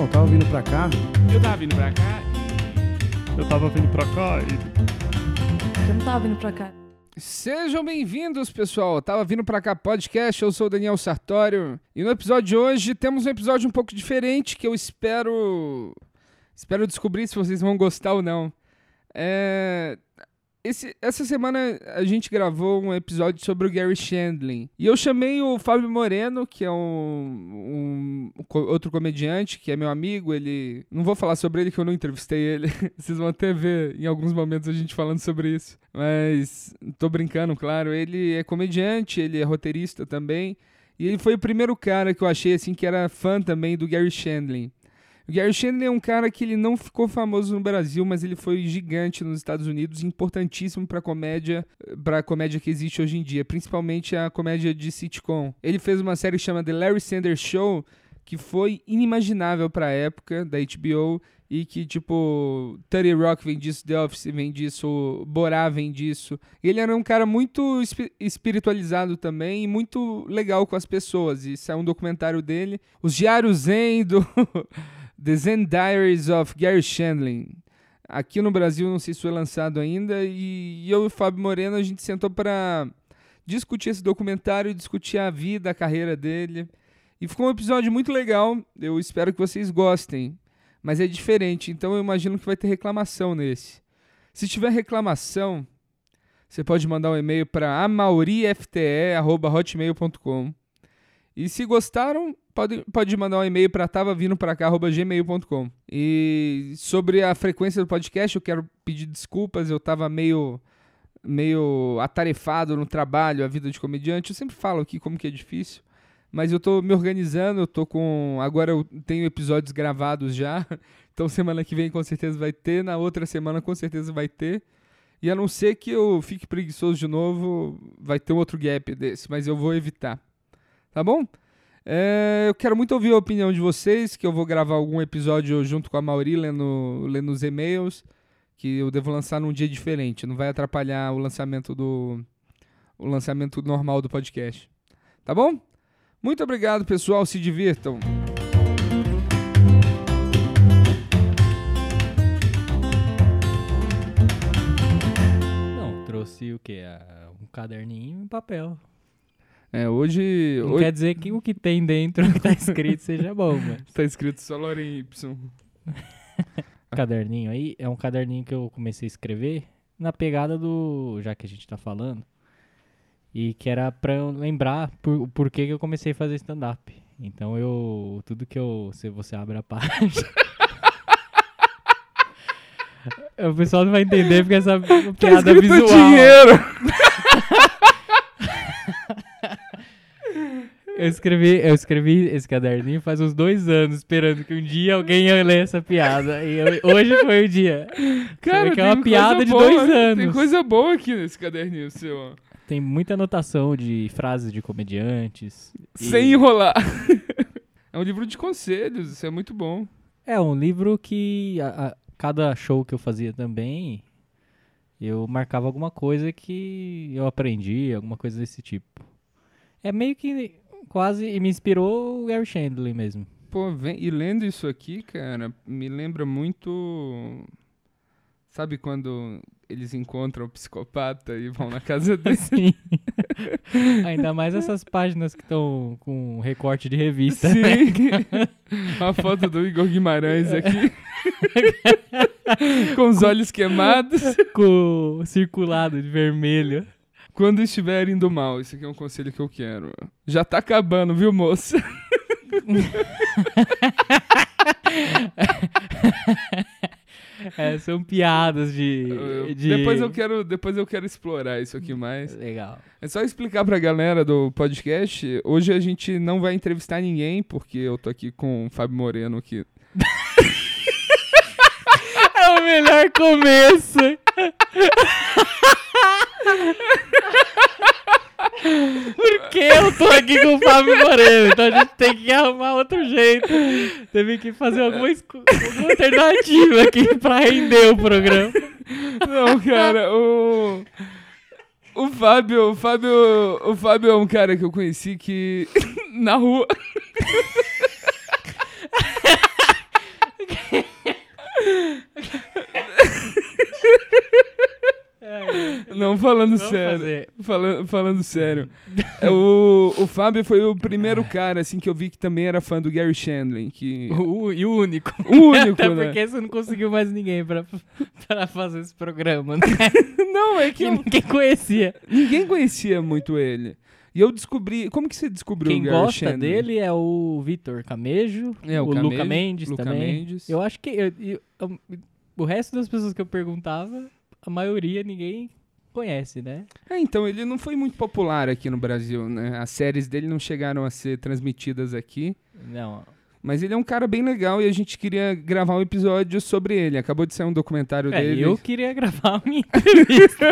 Então, tava vindo pra cá. Eu tava vindo pra cá Eu tava vindo pra cá e. Eu não tava vindo pra cá. Sejam bem-vindos, pessoal. Eu tava vindo pra cá podcast. Eu sou o Daniel Sartório. E no episódio de hoje temos um episódio um pouco diferente que eu espero. Espero descobrir se vocês vão gostar ou não. É. Esse- essa semana a gente gravou um episódio sobre o Gary Shandling. E eu chamei o Fábio Moreno, que é um, um outro comediante, que é meu amigo. Ele. Não vou falar sobre ele, que eu não entrevistei ele. Vocês vão até ver em alguns momentos a gente falando sobre isso. Mas tô brincando, claro. Ele é comediante, ele é roteirista também. E ele foi o primeiro cara que eu achei assim que era fã também do Gary Shandling. O Gary Shandling é um cara que ele não ficou famoso no Brasil, mas ele foi gigante nos Estados Unidos, importantíssimo para comédia, para comédia que existe hoje em dia, principalmente a comédia de sitcom. Ele fez uma série que chama The Larry Sanders Show, que foi inimaginável para a época da HBO e que tipo 30 Rock vem disso, The Office vem disso, Borá vem disso. Ele era um cara muito espi- espiritualizado também e muito legal com as pessoas. E saiu um documentário dele, Os Diários Zen do The Zen Diaries of Gary Shandling. Aqui no Brasil não sei se foi lançado ainda e eu e o Fábio Moreno a gente sentou para discutir esse documentário, discutir a vida, a carreira dele. E ficou um episódio muito legal. Eu espero que vocês gostem. Mas é diferente, então eu imagino que vai ter reclamação nesse. Se tiver reclamação, você pode mandar um e-mail para amaurifte@hotmail.com. E se gostaram, pode, pode mandar um e-mail para tavavindopracá@gmail.com. E sobre a frequência do podcast, eu quero pedir desculpas, eu tava meio meio atarefado no trabalho, a vida de comediante. Eu sempre falo aqui como que é difícil. Mas eu tô me organizando, eu tô com. Agora eu tenho episódios gravados já. Então semana que vem com certeza vai ter, na outra semana com certeza vai ter. E a não ser que eu fique preguiçoso de novo, vai ter um outro gap desse, mas eu vou evitar. Tá bom? É, eu quero muito ouvir a opinião de vocês, que eu vou gravar algum episódio junto com a Mauri, lendo, lendo os e-mails, que eu devo lançar num dia diferente. Não vai atrapalhar o lançamento do. O lançamento normal do podcast. Tá bom? Muito obrigado, pessoal. Se divirtam. Não, trouxe o quê? Ah, Um caderninho e um papel. É, hoje. Não hoje quer dizer que o que tem dentro que tá escrito seja bom, mas. tá escrito só Loren Y. caderninho aí é um caderninho que eu comecei a escrever na pegada do. Já que a gente tá falando. E que era pra eu lembrar por, o porquê que eu comecei a fazer stand-up. Então eu. Tudo que eu. Se você abre a página. o pessoal não vai entender porque essa Tá piada escrito visual. dinheiro! Eu escrevi, eu escrevi esse caderninho faz uns dois anos, esperando que um dia alguém ia ler essa piada. E eu- hoje foi o dia. Cara, que é uma tem piada de boa, dois Tem anos. coisa boa aqui nesse caderninho seu. Tem muita anotação de frases de comediantes. e- Sem enrolar. é um livro de conselhos, isso é muito bom. É um livro que a- a- cada show que eu fazia também, eu marcava alguma coisa que eu aprendi, alguma coisa desse tipo. É meio que quase e me inspirou o Gary Shandling mesmo. Pô, vem, e lendo isso aqui, cara, me lembra muito. Sabe quando eles encontram o psicopata e vão na casa dele? Sim. Ainda mais essas páginas que estão com recorte de revista. né? Sim. A foto do Igor Guimarães aqui. Com os olhos queimados. Com circulado de vermelho. Quando estiver indo mal, isso aqui é um conselho que eu quero. Já tá acabando, viu, moça? É, são piadas de, de- Depois, eu quero, depois eu quero explorar isso aqui mais. Legal. É só explicar pra galera do podcast. Hoje a gente não vai entrevistar ninguém, porque eu tô aqui com o Fábio Moreno aqui. É o melhor começo. Porque eu tô aqui com o Fábio Moreno, então a gente tem que arrumar outro jeito. Teve que fazer alguma, alguma alternativa aqui pra render o programa. Não, cara, o. O Fábio, o Fábio, o Fábio é um cara que eu conheci que na rua. É, não, falando sério. Falando, falando sério. o, o Fábio foi o primeiro cara, assim, que eu vi que também era fã do Gary Shandling. Que... O, e o único. O único, Até né? porque você não conseguiu mais ninguém pra, pra fazer esse programa, né? não, é que... que eu... ninguém conhecia. Ninguém conhecia muito ele. E eu descobri. Como que você descobriu Quem o Gary gosta dele é o Vitor Camejo, É, o o, Camejo, Luca Mendes Luca também. Mendes. Eu acho que eu- eu- eu- o resto das pessoas que eu perguntava, a maioria ninguém conhece, né? É, então, ele não foi muito popular aqui no Brasil, né? As séries dele não chegaram a ser transmitidas aqui. Não. Mas ele é um cara bem legal e a gente queria gravar um episódio sobre ele. Acabou de sair um documentário É, dele. eu queria gravar uma entrevista.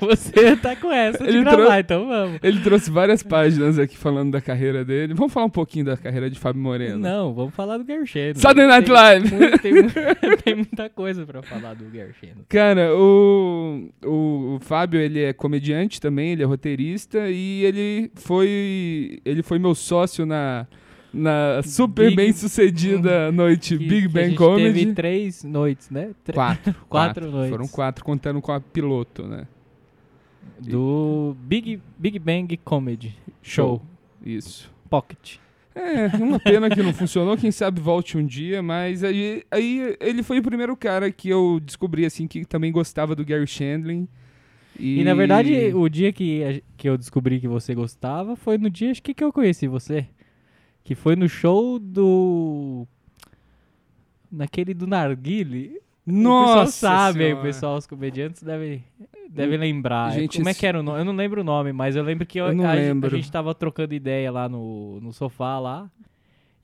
Você tá com essa de Ele gravar, então vamos. Ele trouxe várias páginas aqui falando da carreira dele. Vamos falar um pouquinho da carreira de Fábio Moreno. Não, vamos falar do Shandling. Saturday Night Tem Live. tem, mu- tem muita coisa pra falar do Shandling. Cara, o, o, o Fábio, ele é comediante também, ele é roteirista e ele foi ele foi meu sócio na, na super Big- bem sucedida noite Que- Big Bang Comedy. Teve três noites, né? Tre- Quatro. Quatro noites. Foram quatro, contando com a piloto, né? Do Big, Big Bang Comedy Show. Isso. Pocket. É, uma pena que não funcionou, quem sabe volte um dia, mas aí, aí ele foi o primeiro cara que eu descobri, assim, que também gostava do Gary Shandling. E, E, na verdade, o dia que, que eu descobri que você gostava foi no dia acho que, que eu conheci você. Que foi no show do. Naquele do Narguile. Nossa o pessoal sabe, o Senhora. pessoal, os comediantes devem, devem lembrar. Gente, Como é que era o nome? Eu não lembro o nome, mas eu lembro que eu- Eu a, lembro. a gente tava trocando ideia lá no, no sofá lá.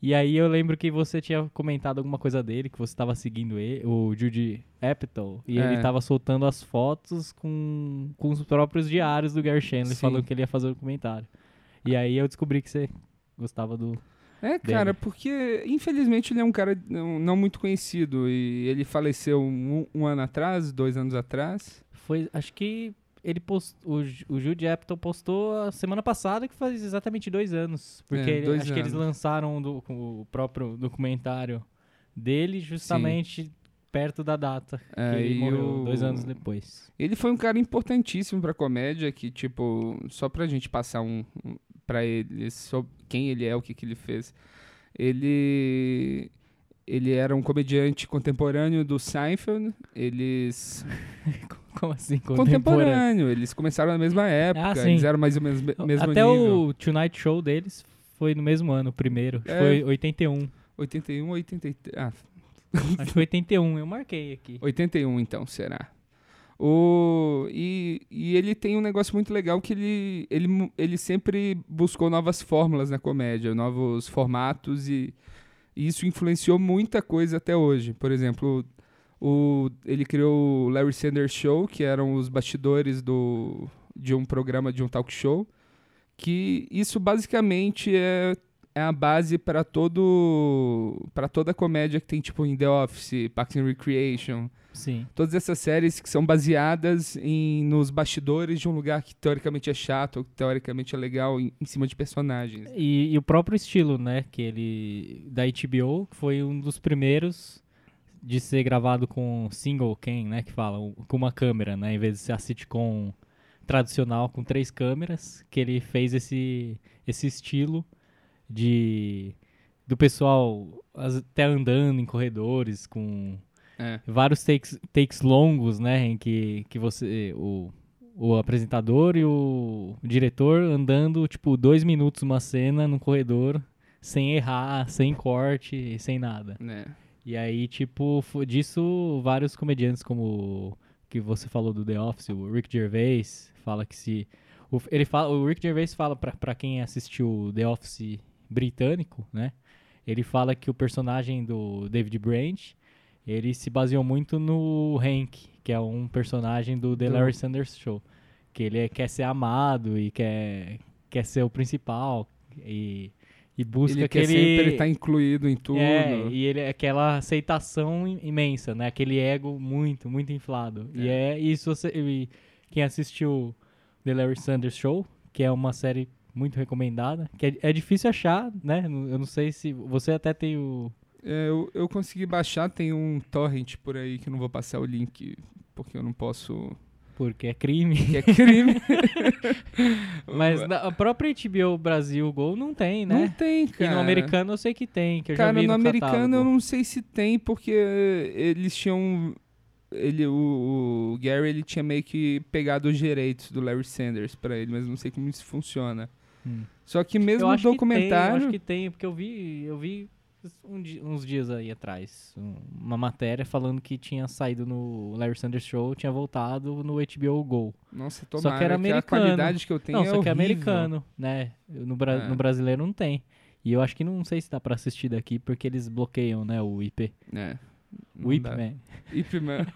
E aí eu lembro que você tinha comentado alguma coisa dele, que você tava seguindo ele, o Judy Apatow, e É. ele tava soltando as fotos com, com os próprios diários do Gary Sim. falando que ele ia fazer o comentário. E aí eu descobri que você gostava do... É, cara, porque infelizmente ele é um cara não, não muito conhecido e ele faleceu um, um ano atrás, dois anos atrás. Foi, acho que ele postou, o, o Judy Apatow postou a semana passada, que faz exatamente dois anos. Porque É, ele- dois acho que eles anos. lançaram do- o próprio documentário dele justamente perto da data. É, que ele morreu o- dois anos depois. Ele foi um cara importantíssimo pra comédia, que, tipo, só pra gente passar um, um pra ele sobre quem ele é, o que, que ele fez. Ele. Ele era um comediante contemporâneo do Seinfeld. Eles. Como assim? Contemporâneo. Eles começaram na mesma época. Ah, eles eram mais ou menos me- mesmo Até nível. o Tonight Show deles foi no mesmo ano, o primeiro. É. Foi 81. 81, 83. Ah, Acho que foi 81, eu marquei aqui. 81 então, será? O, e, e ele tem um negócio muito legal que ele, ele, ele sempre buscou novas fórmulas na comédia, novos formatos e, e isso influenciou muita coisa até hoje. Por exemplo, o, ele criou o Larry Sanders Show, que eram os bastidores do, de um programa, de um talk show, que isso basicamente é, é a base para todo para toda comédia que tem tipo em The Office, Parks and Recreation, Sim. todas essas séries que são baseadas em nos bastidores de um lugar que teoricamente é chato ou que teoricamente é legal em, em cima de personagens. E, e o próprio estilo, né, que ele da HBO, foi um dos primeiros de ser gravado com single cam, né, que fala, com uma câmera, né, em vez de ser a sitcom tradicional com três câmeras, que ele fez esse esse estilo de do pessoal até andando em corredores com É. vários takes, takes longos, né, em que, que você o, o apresentador e o diretor andando tipo dois minutos uma cena num corredor sem errar, sem corte, sem nada. Né? E aí tipo disso vários comediantes como que você falou do The Office, o Rick Gervais fala que se o, ele fala, o Rick Gervais fala pra pra quem assistiu The Office britânico, né? Ele fala que o personagem do David Branch ele se baseou muito no Hank, que é um personagem do The Do- Larry Sanders Show. Que ele é- quer ser amado e quer, quer ser o principal e, e busca Ele quer aquele... sempre estar incluído em tudo. É, e ele é aquela aceitação im- imensa, né? Aquele ego muito, muito inflado. E é isso, você, quem assistiu The Larry Sanders Show, que é uma série muito recomendada, que é, é difícil achar, né? Eu não sei se você até tem o É, eu, eu consegui baixar, tem um torrent por aí que eu não vou passar o link porque eu não posso Porque é crime. que é crime. Mas na, a própria HBO Brasil Gol não tem, Não né? tem, E cara. no americano eu sei que tem, que eu já Cara, vi no no americano eu catálogo. não sei se tem, porque eles tinham. Ele, o, o Gary ele tinha meio que pegado os direitos do Larry Sanders pra ele, mas não sei como isso funciona. Hum. Só que mesmo no que tem, documentário. eu acho que tem, porque eu vi, eu vi um uns dias aí atrás um- uma matéria falando que tinha saído no Larry Sanders Show, tinha voltado no HBO Go. Nossa, Só tomara que era a americano. qualidade que eu tenho não, é só que é horrível. americano, né? No, bra- É. no brasileiro não tem. E eu acho que não sei se dá pra assistir daqui porque eles bloqueiam, né, o IP. É. O IP, né? Ip Man.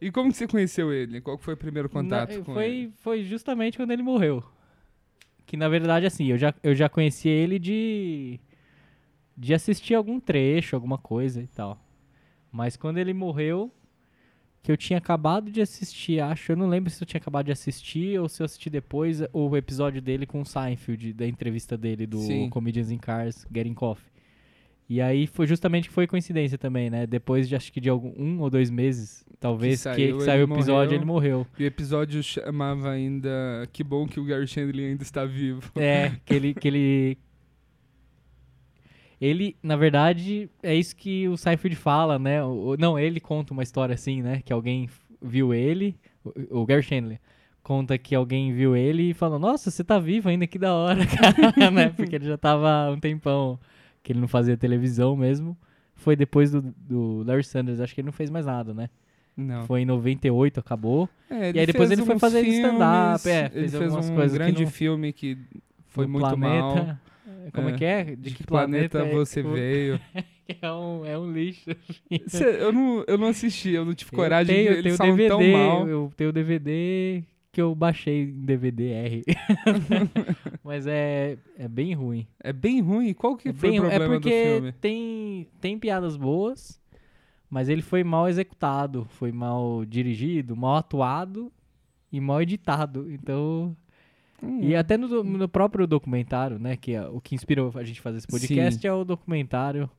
E como que você conheceu ele? Qual foi o primeiro contato Na- com foi, ele? foi justamente quando ele morreu. Que na verdade, assim, eu já, eu já conheci ele de. de assistir algum trecho, alguma coisa e tal. Mas quando ele morreu, que eu tinha acabado de assistir, acho, eu não lembro se eu tinha acabado de assistir ou se eu assisti depois o episódio dele com o Seinfeld, da entrevista dele do Sim. Comedians in Cars, Getting Coffee. E aí foi justamente que foi coincidência também, né? Depois de acho que de algum, um ou dois meses, talvez, que, saiu, que saiu o episódio, morreu. ele morreu. E o episódio chamava ainda Que bom que o Gary Chandler ainda está vivo. É, que ele, que ele. Ele, na verdade, é isso que o Seinfeld fala, né? O- não, ele conta uma história assim, né? Que alguém viu ele, o, o Gary Chandler, conta que alguém viu ele e falou: Nossa, você tá vivo ainda, que da hora, cara, né? Porque ele já tava um tempão que ele não fazia televisão mesmo. Foi depois do, do Larry Sanders, acho que ele não fez mais nada, né? Não. Foi em 98, acabou. É, E aí depois ele foi fazer stand-up, é, ele fez algumas um coisas que grande não- filme que foi muito mal. planeta, Como é, É. que é? De que planeta, é- você veio? É um, é um lixo. Cê- eu, não, eu não assisti, eu não tive coragem eu tenho, de eu tenho DVD, tão mal. Eu tenho DVD que eu baixei em DVD-R. Mas é, é bem ruim. É bem ruim. Qual que é, foi bem o ru- problema é porque do filme? Tem, tem piadas boas, mas ele foi mal executado, foi mal dirigido, mal atuado e mal editado. Então. Hum, E até no, no próprio documentário, né? Que é o que inspirou a gente fazer esse podcast é o documentário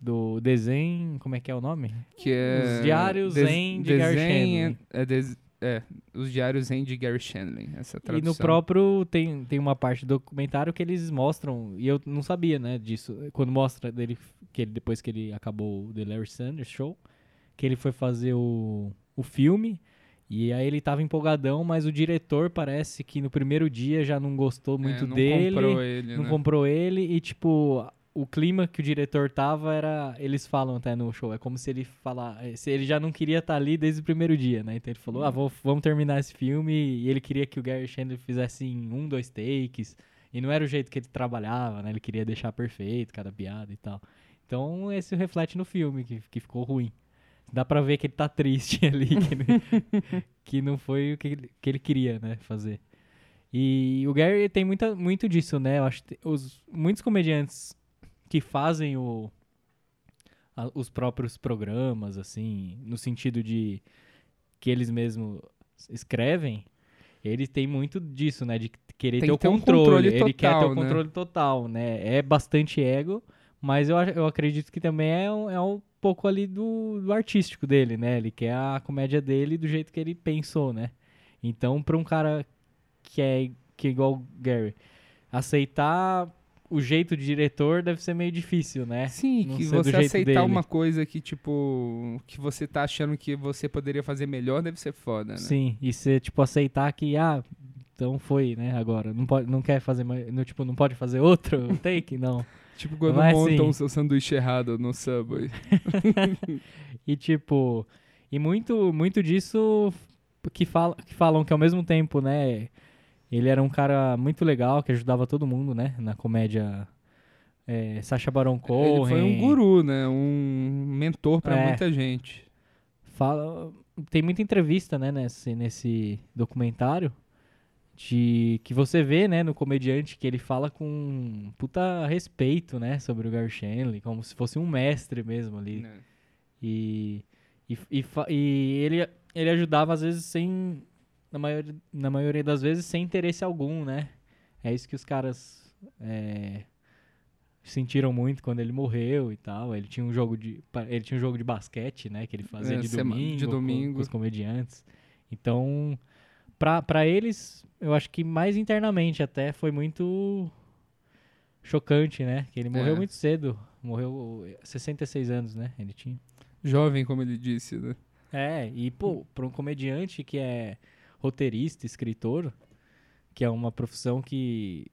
do desenho. Como é que é o nome? que é Os Diários des- Zen de Gary desenho- Shandling. É, des- é, os Diários Zen de Gary Shandling, essa E tradução. no próprio tem, tem uma parte do documentário que eles mostram, e eu não sabia, né, disso, quando mostra dele, que ele, depois que ele acabou o The Larry Sanders Show, que ele foi fazer o, o filme, e aí ele tava empolgadão, mas o diretor parece que no primeiro dia já não gostou É, muito não dele, comprou ele, não né? comprou ele, e tipo, o clima que o diretor tava era, eles falam até no show, é como se ele falar, se ele já não queria estar ali desde o primeiro dia, né? Então ele falou, ah, vou- vamos terminar esse filme, e ele queria que o Gary Chandler fizesse em um, dois takes, e não era o jeito que ele trabalhava, né? Ele queria deixar perfeito cada piada e tal. Então esse reflete no filme, que, que ficou ruim. Dá pra ver que ele tá triste ali, que, ele- que não foi o que ele, que ele queria, né, fazer. E o Gary tem muita, muito disso, né? Eu acho que os, muitos comediantes que fazem o, a- os próprios programas, assim, no sentido de que eles mesmos escrevem, eles têm muito disso, né? De querer ter que o ter um controle. controle ele quer ter total, o né? controle total, né? É bastante ego, mas eu, eu acredito que também é um, é um pouco ali do, do artístico dele, né? Ele quer a comédia dele do jeito que ele pensou, né? Então, pra um cara que é, que é igual o Gary, aceitar o jeito de diretor deve ser meio difícil, né? Sim, Não que você aceitar dele. uma coisa que, tipo, que você tá achando que você poderia fazer melhor, deve ser foda, né? Sim, e você, tipo, aceitar que, ah, então foi, né, agora. Não, pode, não quer fazer mais, não, tipo, não pode fazer outro take? Não. Tipo, quando Não é montam assim. o seu sanduíche errado no Subway. E, tipo, e muito, muito disso que, fala, que falam que ao mesmo tempo, né, ele era um cara muito legal, que ajudava todo mundo, né, na comédia é, Sacha Baron Cohen. Ele foi um guru, né? Um mentor pra É. muita gente. Fala, tem muita entrevista, né, nesse, nesse documentário de que você vê, né, no comediante que ele fala com puta respeito, né, sobre o Gary Shandling, como se fosse um mestre mesmo ali. né? E, e, e, e ele, ele ajudava às vezes sem, na maioria, na maioria das vezes sem interesse algum, né? É isso que os caras é, sentiram muito quando ele morreu e tal. Ele tinha um jogo de, ele tinha um jogo de basquete, né? Que ele fazia É, de, domingo de com- domingo. Com, os comediantes. Então, pra, pra eles, eu acho que mais internamente até foi muito chocante, né? Que ele morreu É. muito cedo. Morreu 66 anos, né? Ele tinha. Jovem, como ele disse, né? É, e pô, pra um comediante que é roteirista, escritor, que é uma profissão que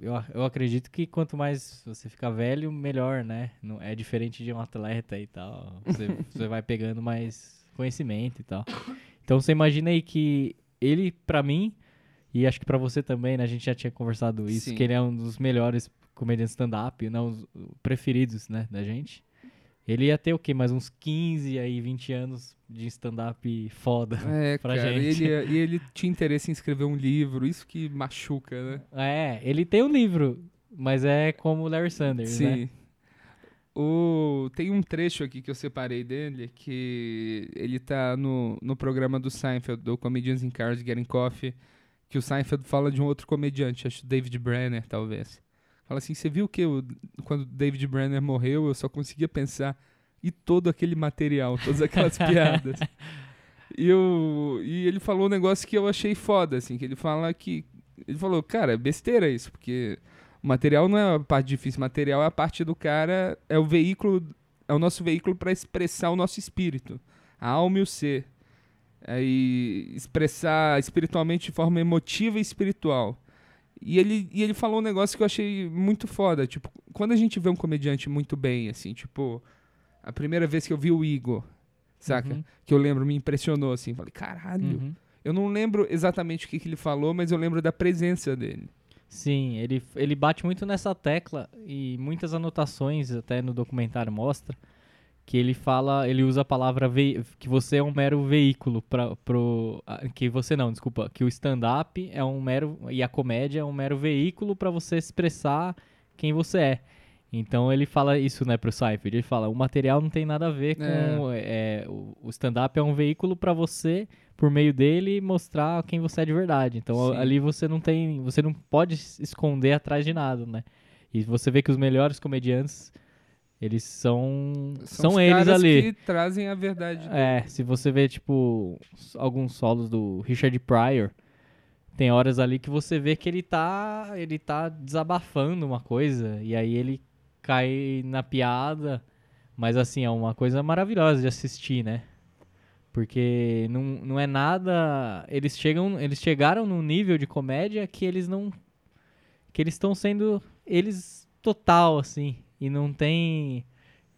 eu, eu, acredito que quanto mais você ficar velho, melhor, né? Não, é diferente de um atleta e tal. Você, você vai pegando mais conhecimento e tal. Então você imagina aí que ele, pra mim, e acho que pra você também, né? A gente já tinha conversado isso, Sim. que ele é um dos melhores comediantes stand-up, não os preferidos, né, da gente. Ele ia ter o quê? Mais uns 15 aí, 20 anos de stand-up foda. É, Pra cara, e gente. ele, e ele tinha interesse em escrever um livro, isso que machuca, né? É, ele tem um livro, mas é como o Larry Sanders, né? Sim. O, tem um trecho aqui que eu separei dele, que ele tá no, no programa do Seinfeld, do Comedians in Cars Getting Coffee, que o Seinfeld fala de um outro comediante, acho David Brenner, talvez. Fala assim, você viu que o- quando David Brenner morreu, eu só conseguia pensar e todo aquele material, todas aquelas piadas. E, eu, e ele falou um negócio que eu achei foda, assim, que ele fala que... Ele falou, cara, é besteira isso, porque o material não é a parte difícil, o material é a parte do cara, é o veículo, é o nosso veículo para expressar o nosso espírito, a alma e o ser. Aí expressar espiritualmente de forma emotiva e espiritual. E ele, e ele falou um negócio que eu achei muito foda, tipo, quando a gente vê um comediante muito bem, assim, tipo, a primeira vez que eu vi o Igor, saca? Uhum, Que eu lembro, me impressionou, assim, falei, caralho. uhum. Eu não lembro exatamente o que, que ele falou, mas eu lembro da presença dele. Sim, ele, ele bate muito nessa tecla e muitas anotações até no documentário mostra que ele fala, ele usa a palavra vei- que você é um mero veículo para pro ah, que você não, desculpa, que o stand-up é um mero e a comédia é um mero veículo para você expressar quem você é. Então ele fala isso, né, pro Seinfeld. Ele fala, o material não tem nada a ver com é, o, o stand-up é um veículo para você por meio dele mostrar quem você é de verdade. Então Sim. ali você não tem, você não pode se esconder atrás de nada, né? E você vê que os melhores comediantes eles são são, os eles ali. que trazem a verdade. É, se você vê, tipo, alguns solos do Richard Pryor, tem horas ali que você vê que ele tá, ele tá desabafando uma coisa, e aí ele cai na piada, mas assim, é uma coisa maravilhosa de assistir, né? Porque não, não é nada, eles chegam, eles chegaram num nível de comédia que eles não que eles estão sendo eles total assim, e não tem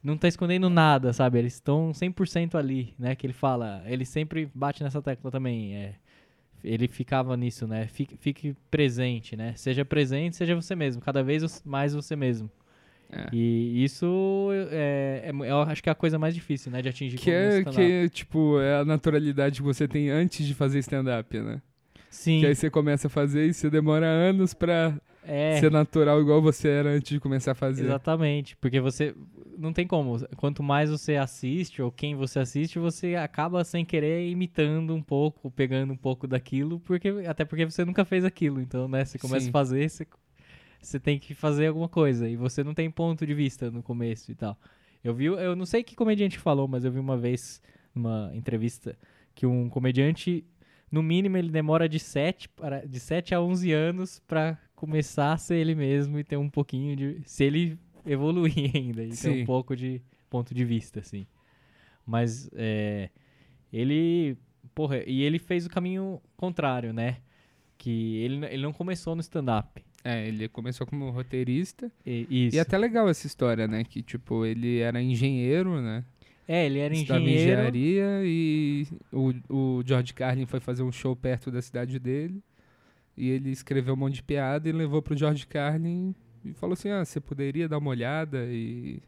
não tá escondendo nada, sabe? Eles estão 100% ali, né? Que ele fala, ele sempre bate nessa tecla também, é, ele ficava nisso, né? Fique, fique presente, né? Seja presente, seja você mesmo, cada vez mais você mesmo. É. E isso é, é- eu acho que é a coisa mais difícil, né? De atingir Que é, que, tipo, é a naturalidade que você tem antes de fazer stand-up, né? Sim, Que aí você começa a fazer e você demora anos pra é, ser natural igual você era antes de começar a fazer. exatamente. Porque você, não tem como, quanto mais você assiste, ou quem você assiste, você acaba sem querer imitando um pouco, pegando um pouco daquilo, porque até porque você nunca fez aquilo. Então, né, você começa Sim. a fazer, você, você tem que fazer alguma coisa. E você não tem ponto de vista no começo e tal. Eu vi, eu não sei que comediante falou, mas eu vi uma vez numa entrevista que um comediante, no mínimo, ele demora de 7, para, de 7 a 11 anos pra começar a ser ele mesmo e ter um pouquinho de. Se ele evoluir ainda e ter Sim. um pouco de ponto de vista, assim. Mas é, ele. Porra, e ele fez o caminho contrário, né? Que ele, ele não começou no stand-up. É, ele começou como roteirista. E- Isso. E é até legal essa história, né? Que, tipo, ele era engenheiro, né? É, ele era Estudava engenheiro. engenharia e o, o George Carlin foi fazer um show perto da cidade dele. E ele escreveu um monte de piada e levou pro George Carlin e falou assim: ah, você poderia dar uma olhada e.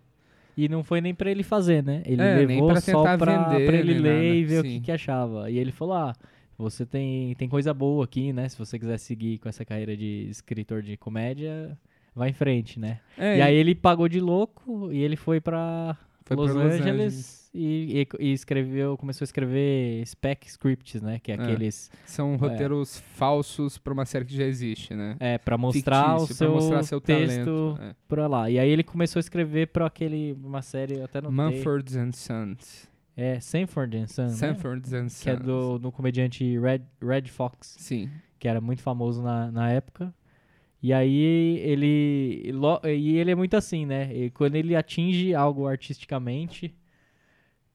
E não foi nem pra ele fazer, né? Ele É, levou pra só tentar pra, vender, pra ele ler nada, e ver o sim. que, que achava. E ele falou: ah, você tem, tem coisa boa aqui, né? Se você quiser seguir com essa carreira de escritor de comédia, vai em frente, né? É, E aí ele pagou de louco e ele foi pra Foi Los, pra Los Angeles, Angeles. E, e- e escreveu, começou a escrever spec scripts, né? Que é É. aqueles. São roteiros falsos pra uma série que já existe, né? É, pra mostrar Fictício, o seu, mostrar seu texto talento. é. pra lá. E aí ele começou a escrever pra aquele, uma série, até não Mumford and Sons. É, Sanford and Son, né? Sanford and Sons. Que é do, do comediante Red, Red Fox, Sim. que era muito famoso na, na época. E aí ele. E ele é muito assim, né? E quando ele atinge algo artisticamente,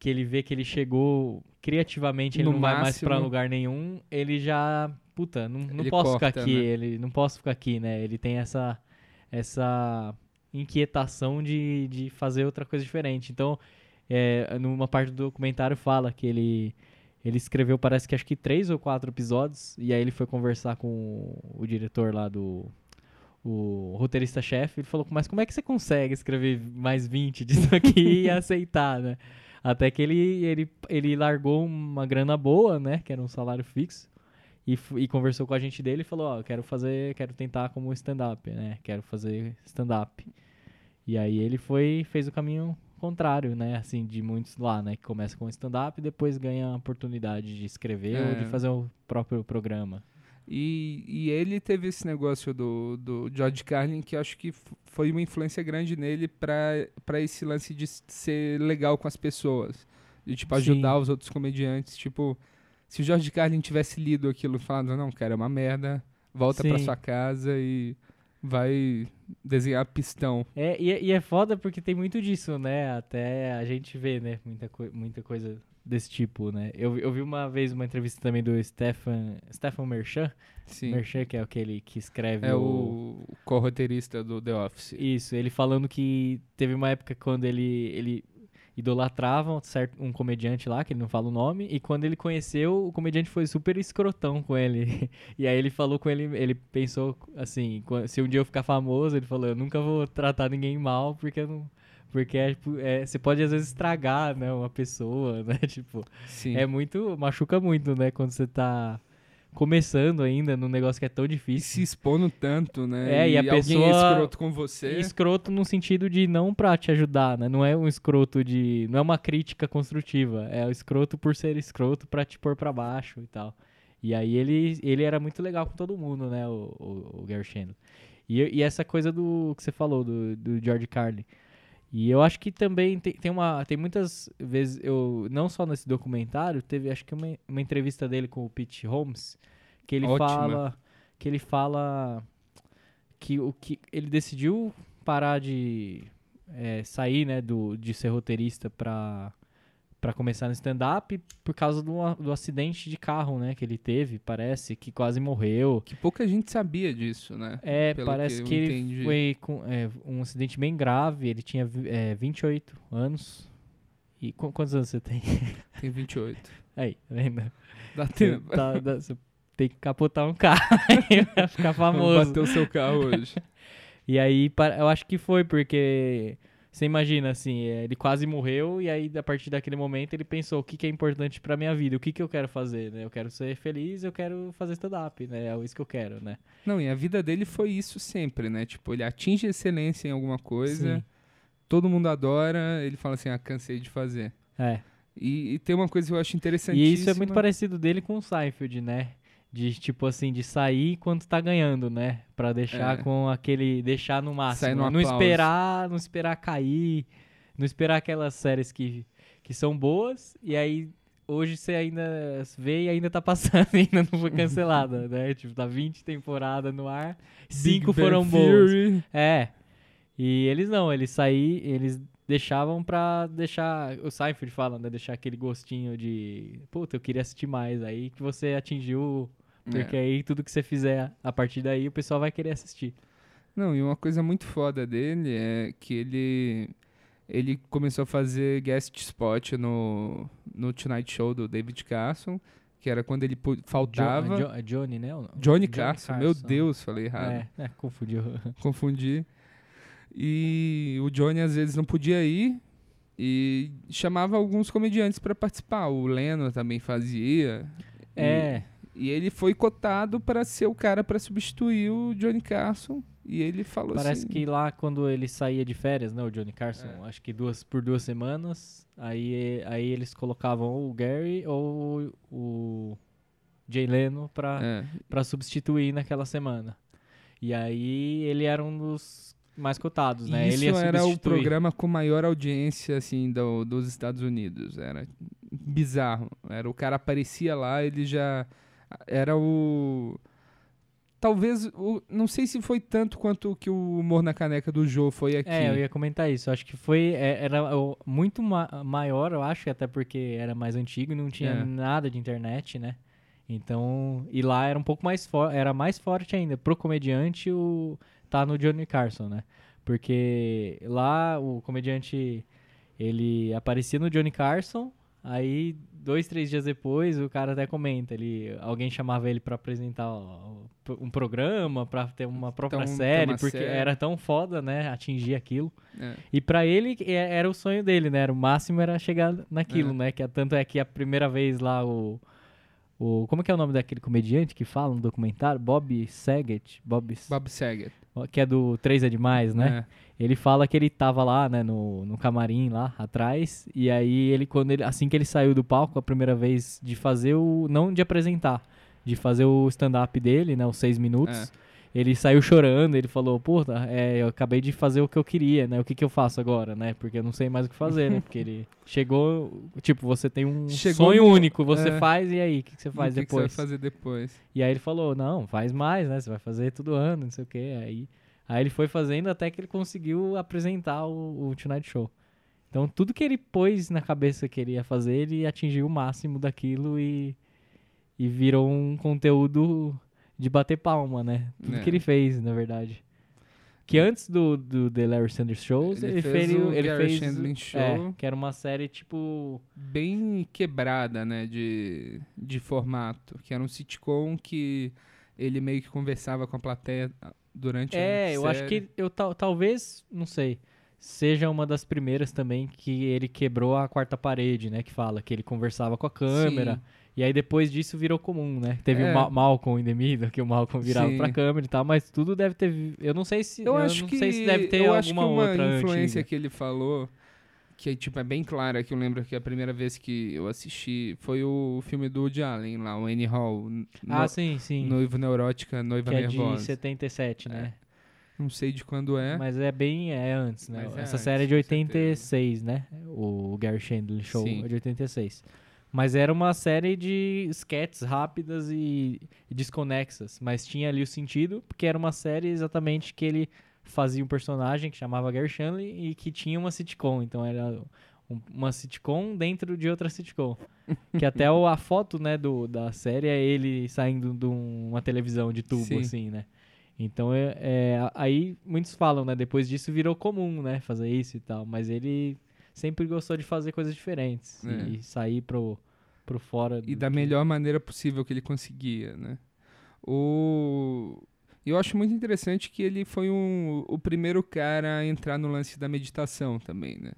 que ele vê que ele chegou criativamente, ele No não vai mais máximo. pra lugar nenhum, ele já. Puta, não, não posso ficar corta, aqui, né? ele não posso ficar aqui, né? Ele tem essa. essa inquietação de, de fazer outra coisa diferente. Então, é, numa parte do documentário fala que ele ele escreveu parece que acho que três ou quatro episódios e aí ele foi conversar com o diretor lá do o roteirista-chefe, ele falou, mas como é que você consegue escrever mais 20 disso aqui e aceitar, né? Até que ele, ele, ele largou uma grana boa, né? Que era um salário fixo. E, e conversou com a gente dele e falou, ó, quero fazer, quero tentar como stand-up, né? Quero fazer stand-up. E aí ele foi, fez o caminho contrário, né? Assim, de muitos lá, né? Que começa com stand-up e depois ganha a oportunidade de escrever ou de É. fazer o próprio programa. E, e ele teve esse negócio do, do George Carlin que acho que foi uma influência grande nele pra pra esse lance de ser legal com as pessoas. De, tipo, Sim. ajudar os outros comediantes. Tipo, se o George Carlin tivesse lido aquilo falado, não, cara, é uma merda, volta pra Sim. sua casa e vai desenhar pistão. É, e, é- e é foda porque tem muito disso, né? Até a gente vê, né? Muita, coi- muita coisa desse tipo, né? Eu, vi- eu vi uma vez uma entrevista também do Stefan, Stefan Merchan. Sim. Merchan, que é aquele que escreve É o... o co-roteirista do The Office. Isso, ele falando que teve uma época quando ele, ele idolatrava um certo, um comediante lá, que ele não fala o nome, e quando ele conheceu, o comediante foi super escrotão com ele. E aí ele falou com ele, ele pensou assim, se um dia eu ficar famoso, ele falou, eu nunca vou tratar ninguém mal, porque não... Porque é, tipo, é, você pode às vezes estragar, né, uma pessoa, né, tipo... Sim. É muito, machuca muito, né, quando você tá começando ainda num negócio que é tão E difícil. se expondo tanto, né? É, e a alguém é pessoa- escroto com você. Escroto no sentido de não pra te ajudar, né? Não é um escroto de. Não é uma crítica construtiva. É o escroto por ser escroto pra te pôr pra baixo e tal. E aí ele, ele era muito legal com todo mundo, né? O, o, o Gary. E, e essa coisa do que você falou, do, do George Carlin. E eu acho que também tem, tem uma. Tem muitas vezes. Eu, não só nesse documentário, teve acho que uma, uma entrevista dele com o Pete Holmes. Que ele Ótima. fala. Que ele fala que o que ele decidiu parar de é, sair, né, do, de ser roteirista pra, pra começar no stand-up por causa do, do acidente de carro, né, que ele teve, parece, que quase morreu. Que pouca gente sabia disso, né? É, Pelo parece que que, ele entendi. foi com é, um acidente bem grave, ele tinha é, 28 anos. E qu- quantos anos você tem? Tem 28. Aí, tá vendo? Dá Você tempo. tá- dá- você tem que capotar um carro pra ficar famoso. bater o seu carro hoje. E aí, eu acho que foi, porque você imagina, assim, é, ele quase morreu e aí, a partir daquele momento, ele pensou, o que, que é importante pra minha vida? O que, que eu quero fazer, né? Eu quero ser feliz, eu quero fazer stand-up, né? É isso que eu quero, né? Não, e a vida dele foi isso sempre, né? Tipo, ele atinge excelência em alguma coisa, Sim. todo mundo adora, ele fala assim, ah, cansei de fazer. É. E, e tem uma coisa que eu acho interessantíssima. E isso é muito parecido dele com o Seinfeld, né? De, tipo assim, de sair quando tá ganhando, né? Pra deixar É. com aquele... Deixar no máximo. No não aplauso. esperar, não esperar cair. Não esperar aquelas séries que, que são boas e aí... Hoje você ainda vê e ainda tá passando, ainda não foi cancelada, né? Tipo, tá 20 temporadas no ar, Big cinco Bang foram boas. Theory. É. E eles não, eles saí, eles deixavam pra deixar, o Seinfeld fala, né, deixar aquele gostinho de, puta, eu queria assistir mais, aí que você atingiu, porque É. aí tudo que você fizer a partir daí o pessoal vai querer assistir. Não, e uma coisa muito foda dele é que ele ele começou a fazer guest spot no, no Tonight Show do David Carson, que era quando ele faltava. Jo- Jo- Johnny, né? não? Johnny, Carson, meu Carson. Deus, falei errado. É, é, confundiu. Confundi. E o Johnny às vezes não podia ir e chamava alguns comediantes pra participar. O Leno também fazia. É, E ele foi cotado pra ser o cara pra substituir o Johnny Carson. E ele falou Parece assim... que lá quando ele saía de férias, né, o Johnny Carson, É. acho que duas por duas semanas, aí, aí eles colocavam o Gary ou o Jay Leno pra, É, pra substituir naquela semana. E aí ele era um dos mais cotados, né? Isso era o programa com maior audiência, assim, do- dos Estados Unidos. Era bizarro. Era o cara aparecia lá, ele já era o talvez o, não sei se foi tanto quanto que o humor na caneca do Joe foi aqui. É, eu ia comentar isso. Acho que foi. é, Era muito ma- maior, eu acho, até porque era mais antigo e não tinha É. nada de internet, né? Então. E lá era um pouco mais forte. Era mais forte ainda. Pro comediante, o. Tá no Johnny Carson, né? Porque lá o comediante. Ele aparecia no Johnny Carson. Aí, dois, três dias depois, o cara até comenta. Ele, alguém chamava ele pra apresentar ó, um programa, pra ter uma própria Então, série, uma porque série. era tão foda, né? Atingir aquilo. É. E pra ele é- era o sonho dele, né? Era o máximo era chegar naquilo, É. né? Que é- tanto é que a primeira vez lá o o como é que é o nome daquele comediante que fala no documentário? Bob Saget, Bob, Bob Saget. que é do Três é demais, né? É. Ele fala que ele tava lá, né, no, no camarim lá atrás, e aí ele quando ele assim que ele saiu do palco a primeira vez de fazer o não de apresentar, de fazer o stand up dele, né, os seis minutos. Ele saiu chorando, ele falou, puta, é, eu acabei de fazer o que eu queria, né? O que, que eu faço agora, né? Porque eu não sei mais o que fazer, né? Porque ele chegou, tipo, você tem um Chegou sonho no- único, você é. faz e aí, o que, que você faz o que que depois? você vai fazer depois? E aí ele falou, não, faz mais, né? Você vai fazer todo ano, não sei o quê. Aí, aí ele foi fazendo até que ele conseguiu apresentar o, o Tonight Show. Então tudo que ele pôs na cabeça que ele ia fazer, ele atingiu o máximo daquilo e, e virou um conteúdo de bater palma, né? Tudo É. que ele fez, na verdade. Que antes do, do The Larry Sanders Shows, Ele ele, fez fez, o ele Garry fez Shandling é, Show. que era uma série tipo Bem quebrada, né, de, de formato. Que era um sitcom que ele meio que conversava com a plateia durante a É, eu acho série. que eu tal- talvez, não sei, seja uma das primeiras também que ele quebrou a quarta parede, né? Que fala que ele conversava com a câmera. Sim. E aí depois disso virou comum, né? Teve É. o Ma Malcolm in the Middle, que o Malcolm virava Sim. pra câmera e tal, mas tudo deve ter. Eu não sei se. Eu, acho não que sei se deve ter eu alguma acho que uma outra influência antiga. que ele falou que tipo é bem clara que eu lembro que a primeira vez que eu assisti foi o filme do Woody Allen lá, o Annie Hall, Ah, no- sim, sim. Noiva Neurótica, Noiva que é de Nervosa. 77, né? Não sei de quando é. Mas é bem. É antes, né? Mas é Essa antes, série é de com certeza. 86, né? O Gary Shandling Show Sim. é de 86. Mas era uma série de sketches rápidas e, desconexas. Mas tinha ali o sentido, porque era uma série exatamente que ele fazia um personagem que chamava Gary Shandling e que tinha uma sitcom. Então era um- uma sitcom dentro de outra sitcom. que até o- a foto né, do, da série é ele saindo de um- uma televisão de tubo, Sim. assim, né? Então, é, é, aí muitos falam, né? Depois disso virou comum, né? Fazer isso e tal. Mas ele sempre gostou de fazer coisas diferentes. É. E sair pro, pro fora. E da que- melhor maneira possível que ele conseguia, né? O... Eu acho muito interessante que ele foi um, o primeiro cara a entrar no lance da meditação também, né?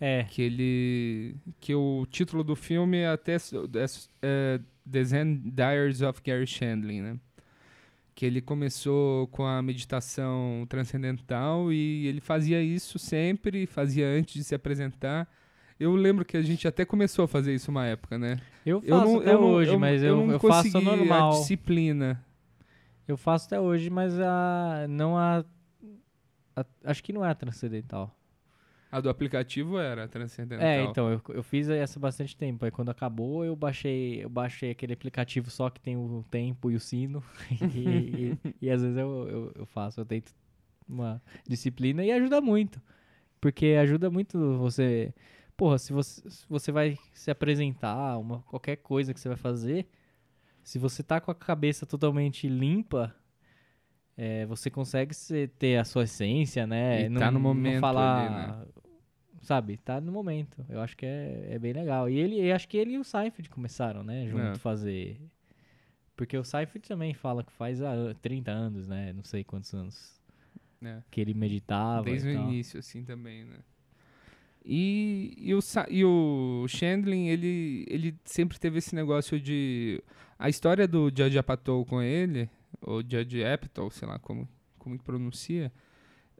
É, Que ele... Que o título do filme é até... é é The Zen Diaries of Gary Shandling, né? Que ele começou com a meditação transcendental e ele fazia isso sempre, fazia antes de se apresentar. Eu lembro que a gente até começou a fazer isso uma época, né? eu faço Eu não, até eu hoje, eu, mas eu, não eu faço normal. a disciplina. Eu faço até hoje, mas a, não a, a- Acho que não é transcendental. A do aplicativo era transcendental. É, então, eu, eu fiz essa bastante tempo. Aí quando acabou, eu baixei, eu baixei aquele aplicativo só que tem o tempo e o sino. e, e- e às vezes eu, eu, eu faço, eu tento uma disciplina e ajuda muito. Porque ajuda muito você. Porra, se você, se você vai se apresentar, uma, qualquer coisa que você vai fazer, se você tá com a cabeça totalmente limpa, é, você consegue ter a sua essência, né? E tá no momento não falar, ali, né? sabe? Tá no momento. Eu acho que é, é bem legal. E ele, acho que ele e o Seinfeld começaram, né? Junto É. fazer. Porque o Seinfeld também fala que faz há 30 anos, né? Não sei quantos anos É. que ele meditava. Desde o tal. início, assim, também, né? E, e, o, e o Chandling, ele, ele sempre teve esse negócio de... A história do Judge Apatow com ele, ou Judge Apatow, sei lá como, como que pronuncia.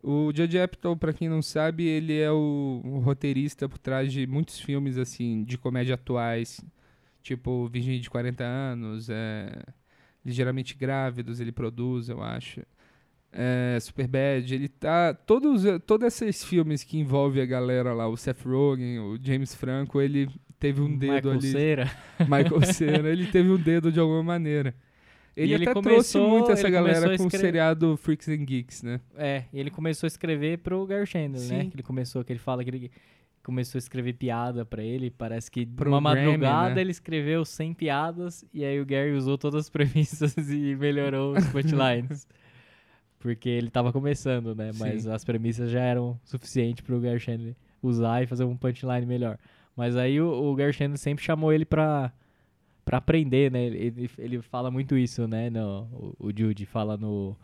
O Judd Apatow, pra quem não sabe, ele é o, o roteirista por trás de muitos filmes, assim, de comédia atuais, tipo Virgem de 40 anos, é, Ligeiramente Grávidos, ele produz, eu acho. É, Superbad, ele tá. Todos, todos esses filmes que envolvem a galera lá, o Seth Rogen, o James Franco, ele teve um dedo Michael ali. Cera. Michael Cera, ele teve um dedo de alguma maneira. Ele, E ele até trouxe começou- muito essa galera com o seriado Freaks and Geeks, né? É, ele começou a escrever pro Gary Chandler, né? Que ele começou, que ele fala que ele começou a escrever piada pra ele. Parece que Pro numa Grammy, madrugada né? ele escreveu 100 piadas e aí o Gary usou todas as premissas e melhorou os punchlines. Porque ele tava começando, né? Mas Sim. as premissas já eram suficientes pro Gary Chandler usar e fazer um punchline melhor. Mas aí o, o Gary Chandler sempre chamou ele pra, pra aprender, né? Ele, ele, ele fala muito isso, né? No, o, o Jude fala no,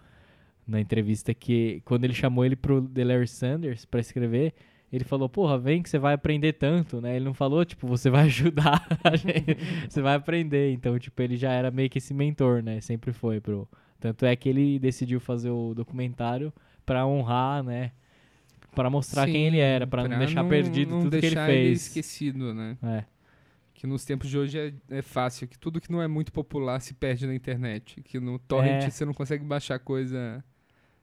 na entrevista que quando ele chamou ele pro The Larry Sanders pra escrever, ele falou, porra, vem que você vai aprender tanto, né? Ele não falou, tipo, você vai ajudar, você vai aprender. Então, tipo, ele já era meio que esse mentor, né? Sempre foi pro... Tanto é que ele decidiu fazer o documentário pra honrar, né? Pra mostrar quem ele Sim, era, pra, não deixar perdido não tudo que ele deixar fez. esquecido, né? É. Que nos tempos de hoje é, é fácil, que tudo que não é muito popular se perde na internet. Que no torrent É. você não consegue baixar coisa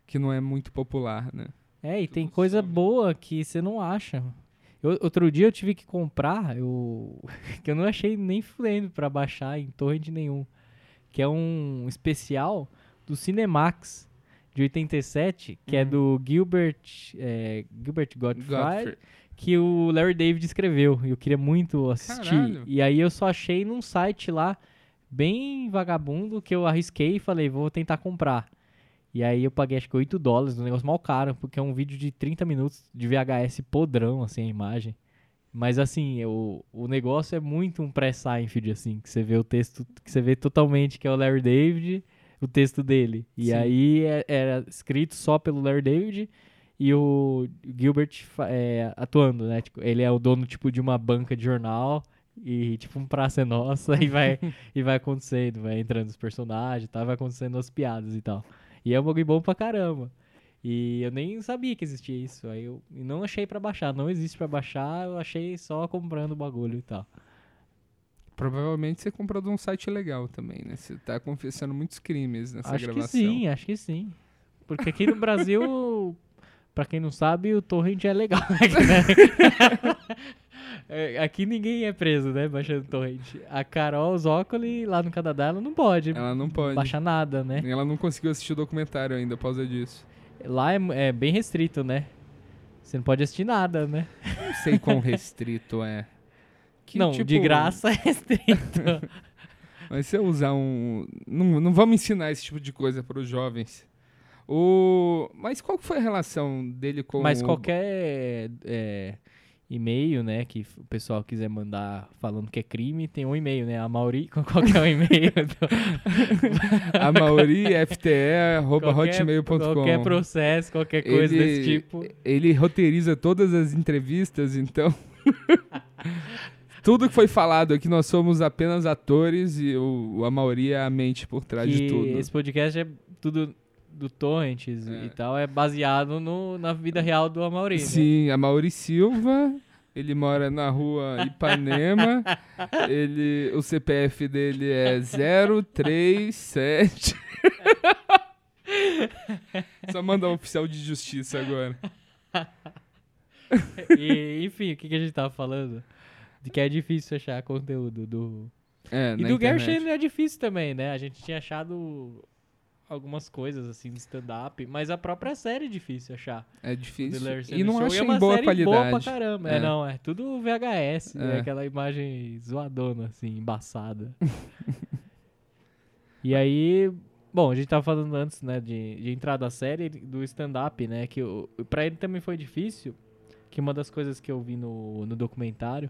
que não é muito popular, né? É, e tem Tudo coisa some. boa que você não acha. Eu- outro dia eu tive que comprar, eu, que eu não achei nem fudendo pra baixar em torrent nenhum. Que é um especial do Cinemax de 87, que é Uhum. do Gilbert, é, Gilbert Godfrey. Que o Larry David escreveu. E eu queria muito assistir. Caralho. E aí eu só achei num site lá, bem vagabundo, que eu arrisquei e falei, vou tentar comprar. E aí eu paguei acho que 8 dólares, um negócio mal caro, porque é um vídeo de 30 minutos de VHS podrão, assim, a imagem. Mas assim, o, o negócio é muito um pré-Seinfeld, assim, que você vê o texto, que você vê totalmente que é o Larry David, o texto dele. E Sim. aí é- era escrito só pelo Larry David e o Gilbert é, atuando, né? Tipo, ele é o dono, tipo, de uma banca de jornal e, tipo, um praça é nossa e vai, e vai acontecendo, vai entrando os personagens e tal, vai acontecendo as piadas e tal. E é um bagulho bom pra caramba. E eu nem sabia que existia isso. Aí eu não achei pra baixar. Não existe pra baixar, eu achei só comprando o bagulho e tal. Provavelmente você comprou de um site legal também, né? Você tá confessando muitos crimes nessa acho gravação. que sim, acho que sim. Porque aqui no Brasil, pra quem não sabe, o torrent é legal. né? É, aqui ninguém é preso, né? Baixando torrent. A Carol Zócoli, lá no Canadá, ela não pode Ela não pode. baixar nada, né? Ela não conseguiu assistir o documentário ainda por causa disso. Lá é, é bem restrito, né? Você não pode assistir nada, né? Não sei quão restrito é. Que, não, tipo, de graça é restrito. Mas se eu usar um. Não, não vamos ensinar esse tipo de coisa para os jovens. O... Mas qual foi a relação dele com Mas o- qualquer é, e-mail, né, que o pessoal quiser mandar falando que é crime, tem um e-mail, né? A Mauri, qual que é o e-mail? do- A Mauri, FTE, arroba qualquer, qualquer processo, qualquer coisa Ele- desse tipo. Ele roteiriza todas as entrevistas, então. Tudo que foi falado aqui, nós somos apenas atores e o, o Amauri é a mente por trás de que tudo. esse podcast é tudo do Torrents É. e tal, é baseado no, na vida real do Amaury, né? Sim, a Mauri Silva, ele mora na rua Ipanema, ele, o CPF dele é 037. Só mandar um oficial de justiça agora. E, enfim, o que, que a gente tava falando? De que é difícil achar conteúdo do... É, E do Gary internet. Chandler é difícil também, né? A gente tinha achado algumas coisas, assim, de stand-up, mas a própria série é difícil achar. É difícil. E não Show, acha é uma em boa série qualidade. boa pra caramba. É. É. não, é tudo VHS, é. É. aquela imagem zoadona, assim, embaçada. e aí, bom, a gente tava falando antes, né, de, de entrar da série, do stand-up, né, que o, pra ele também foi difícil, que uma das coisas que eu vi no, no documentário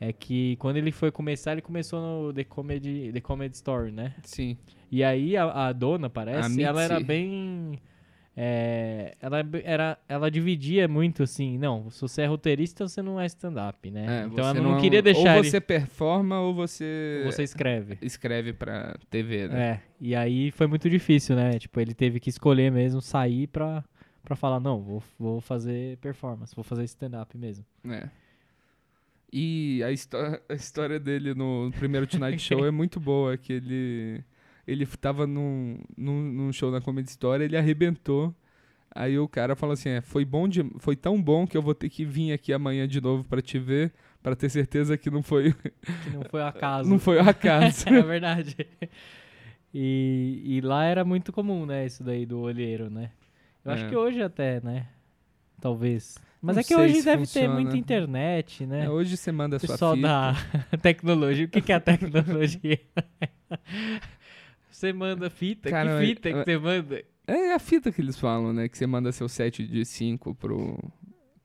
é que quando ele foi começar, ele começou no The Comedy, The Comedy Story, né? Sim. E aí a, a dona, parece, A ela era bem. é, ela, era, ela dividia muito assim, não, se você é roteirista, você não é stand-up, né? É, então ela não, queria deixar Ou ele- você performa ou você, você escreve. escreve pra TV, né? É, e aí foi muito difícil, né? Tipo, ele teve que escolher mesmo sair pra, pra falar, não, vou, vou fazer performance, vou fazer stand-up mesmo. É. E a, a história dele no primeiro Tonight Show é muito boa, que ele ele tava num, num, num show na Comedy Story, ele arrebentou. Aí o cara falou assim, é, foi bom de, foi tão bom que eu vou ter que vir aqui amanhã de novo pra te ver, pra ter certeza que não foi Que não foi acaso. não foi o acaso. é verdade. E, e lá era muito comum, né? Isso daí do olheiro, né? Eu acho É. que hoje até, né? Talvez. Mas Não é que hoje se deve funciona. ter muita internet, né? É, hoje você manda sua pessoal fita. da tecnologia. O que, que é a tecnologia? você manda fita? Cara, que fita eu- que você manda? É a fita que eles falam, né? Que você manda seu set de 5 pro.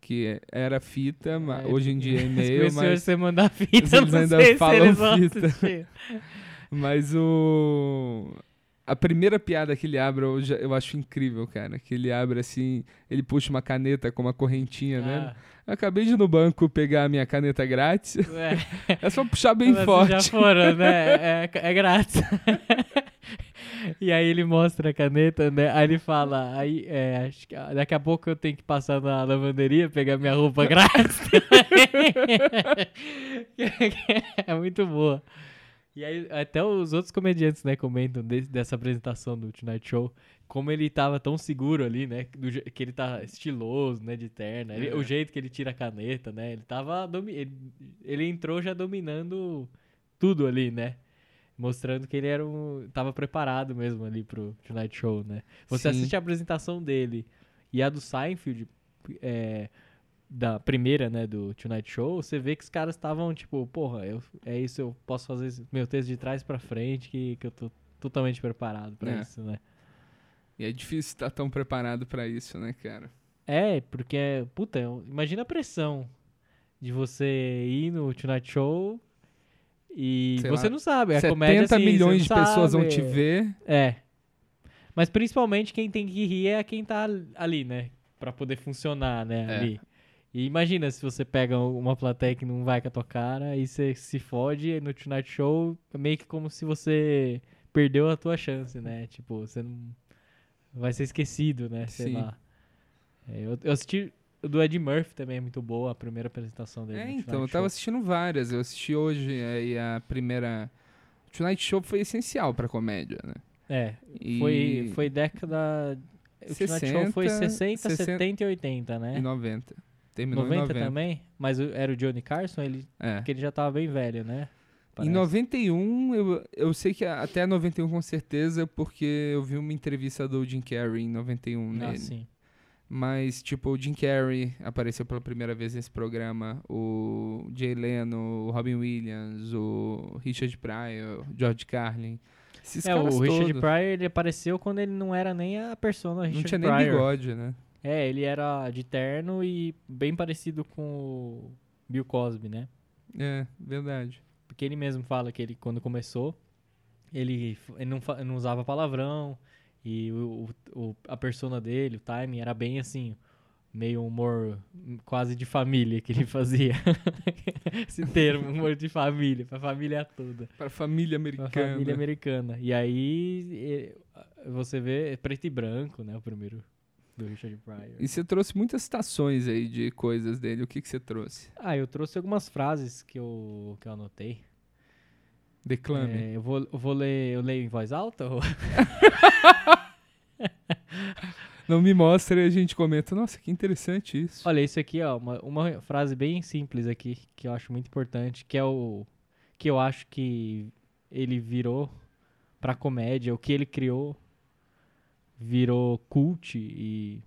Que era fita, ma- É, hoje em dia é Se e-mail, mas, você mandar fita, eles não ainda sei se falam eles vão fita. mas o. A primeira piada que ele abre, eu, já- eu acho incrível, cara. Que ele abre assim, ele puxa uma caneta com uma correntinha, né? Eu acabei de ir no banco pegar a minha caneta grátis. Ah, é. É só puxar bem Vocês forte. Já foram, né? É, é grátis. e aí ele mostra a caneta, né? Aí ele fala, aí, é, acho que, ah, daqui a pouco eu tenho que passar na lavanderia, pegar minha roupa grátis. é muito boa. E aí até os outros comediantes, né, comentam desse- dessa apresentação do Tonight Show, como ele tava tão seguro ali, né, do que ele tá estiloso, né, de terna, ele- É. o jeito que ele tira a caneta, né, ele tava, ele, ele entrou já dominando tudo ali, né, mostrando que ele era um, tava preparado mesmo ali pro Tonight Show, né. Você Sim. assiste a apresentação dele e a do Seinfeld, é, da primeira, né, do Tonight Show, você vê que os caras estavam, tipo, porra, eu, é isso, eu posso fazer meu texto de trás pra frente, que, que eu tô totalmente preparado pra É. isso, né. E é difícil estar tão preparado pra isso, né, cara? É, porque, puta, eu- imagina a pressão de você ir no Tonight Show e Sei você lá, não sabe, a 70 comédia assim, milhões de não pessoas vão sabe. te ver. É. Mas principalmente quem tem que rir é quem tá ali, né? Pra poder funcionar, né? É. Ali. E imagina se você pega uma plateia que não vai com a tua cara e você se fode e no Tonight Show, é meio que como se você perdeu a tua chance, né? Tipo, você não. Vai ser esquecido, né? Sei Sim. lá. É, eu, eu assisti. O do Ed Murphy também é muito boa, a primeira apresentação dele. É, então, eu tava Show. assistindo várias. Eu assisti hoje aí a primeira. O Tonight Show foi essencial pra comédia, né? É, E... foi, foi década. O Tonight Show foi 60, 60, 70 e 80, né? Em 90. Terminou 90, em 90. também? Mas era o Johnny Carson, ele, É. porque ele já tava bem velho, né? Em Parece. 91, eu, eu sei que até 91 com certeza, porque eu vi uma entrevista do Jim Carrey em 91 Ah, nele. sim. Mas, tipo, o Jim Carrey apareceu pela primeira vez nesse programa, o Jay Leno, o Robin Williams, o Richard Pryor, o George Carlin. Esses É, o Richard todos. Pryor, ele apareceu quando ele não era nem a persona Richard Não tinha nem Pryor. bigode, né? É, ele era de terno e bem parecido com o Bill Cosby, né? É, verdade. Porque ele mesmo fala que ele, quando começou, ele, ele não, não usava palavrão e o, o- a persona dele, o timing, era bem assim, meio humor hum, quase de família que ele fazia. Esse termo, humor de família, pra família toda. Pra família Pra americana. família americana. E aí você vê é preto e branco, né? O primeiro do Richard Pryor. E você trouxe muitas citações aí de coisas dele. O que, que você trouxe? Ah, eu trouxe algumas frases que eu, que eu anotei. Declame. É, eu, vou, eu vou ler, eu leio em voz alta? Ou... Não me mostra e a gente comenta. Nossa, que interessante isso. Olha, isso aqui, ó, uma, uma frase bem simples aqui, que eu acho muito importante, que é o que eu acho que ele virou pra comédia, o que ele criou virou cult e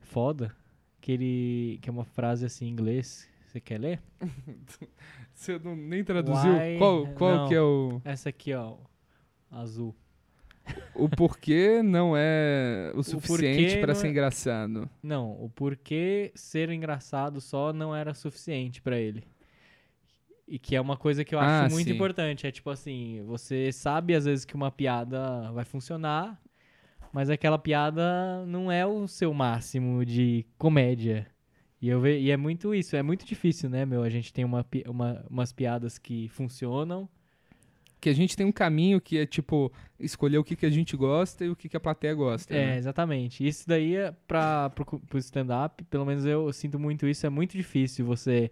foda, que ele que é uma frase assim em inglês. Você quer ler? Você não, nem traduziu? Why- Qual, qual não. que é o... Essa aqui, ó, azul. O porquê não é o suficiente não ser é- engraçado. Não, o porquê ser engraçado só não era suficiente pra ele. E que é uma coisa que eu acho Ah, muito sim. importante. É tipo assim, você sabe às vezes que uma piada vai funcionar, Mas aquela piada não é o seu máximo de comédia. E, eu ve... e é muito isso, é muito difícil, né, meu? A gente tem uma, uma, umas piadas que funcionam. Que a gente tem um caminho que é tipo escolher o que, que a gente gosta e o que, que a plateia gosta. É, né? exatamente. Isso daí, é pra, pro, pro stand-up, pelo menos eu sinto muito isso, é muito difícil você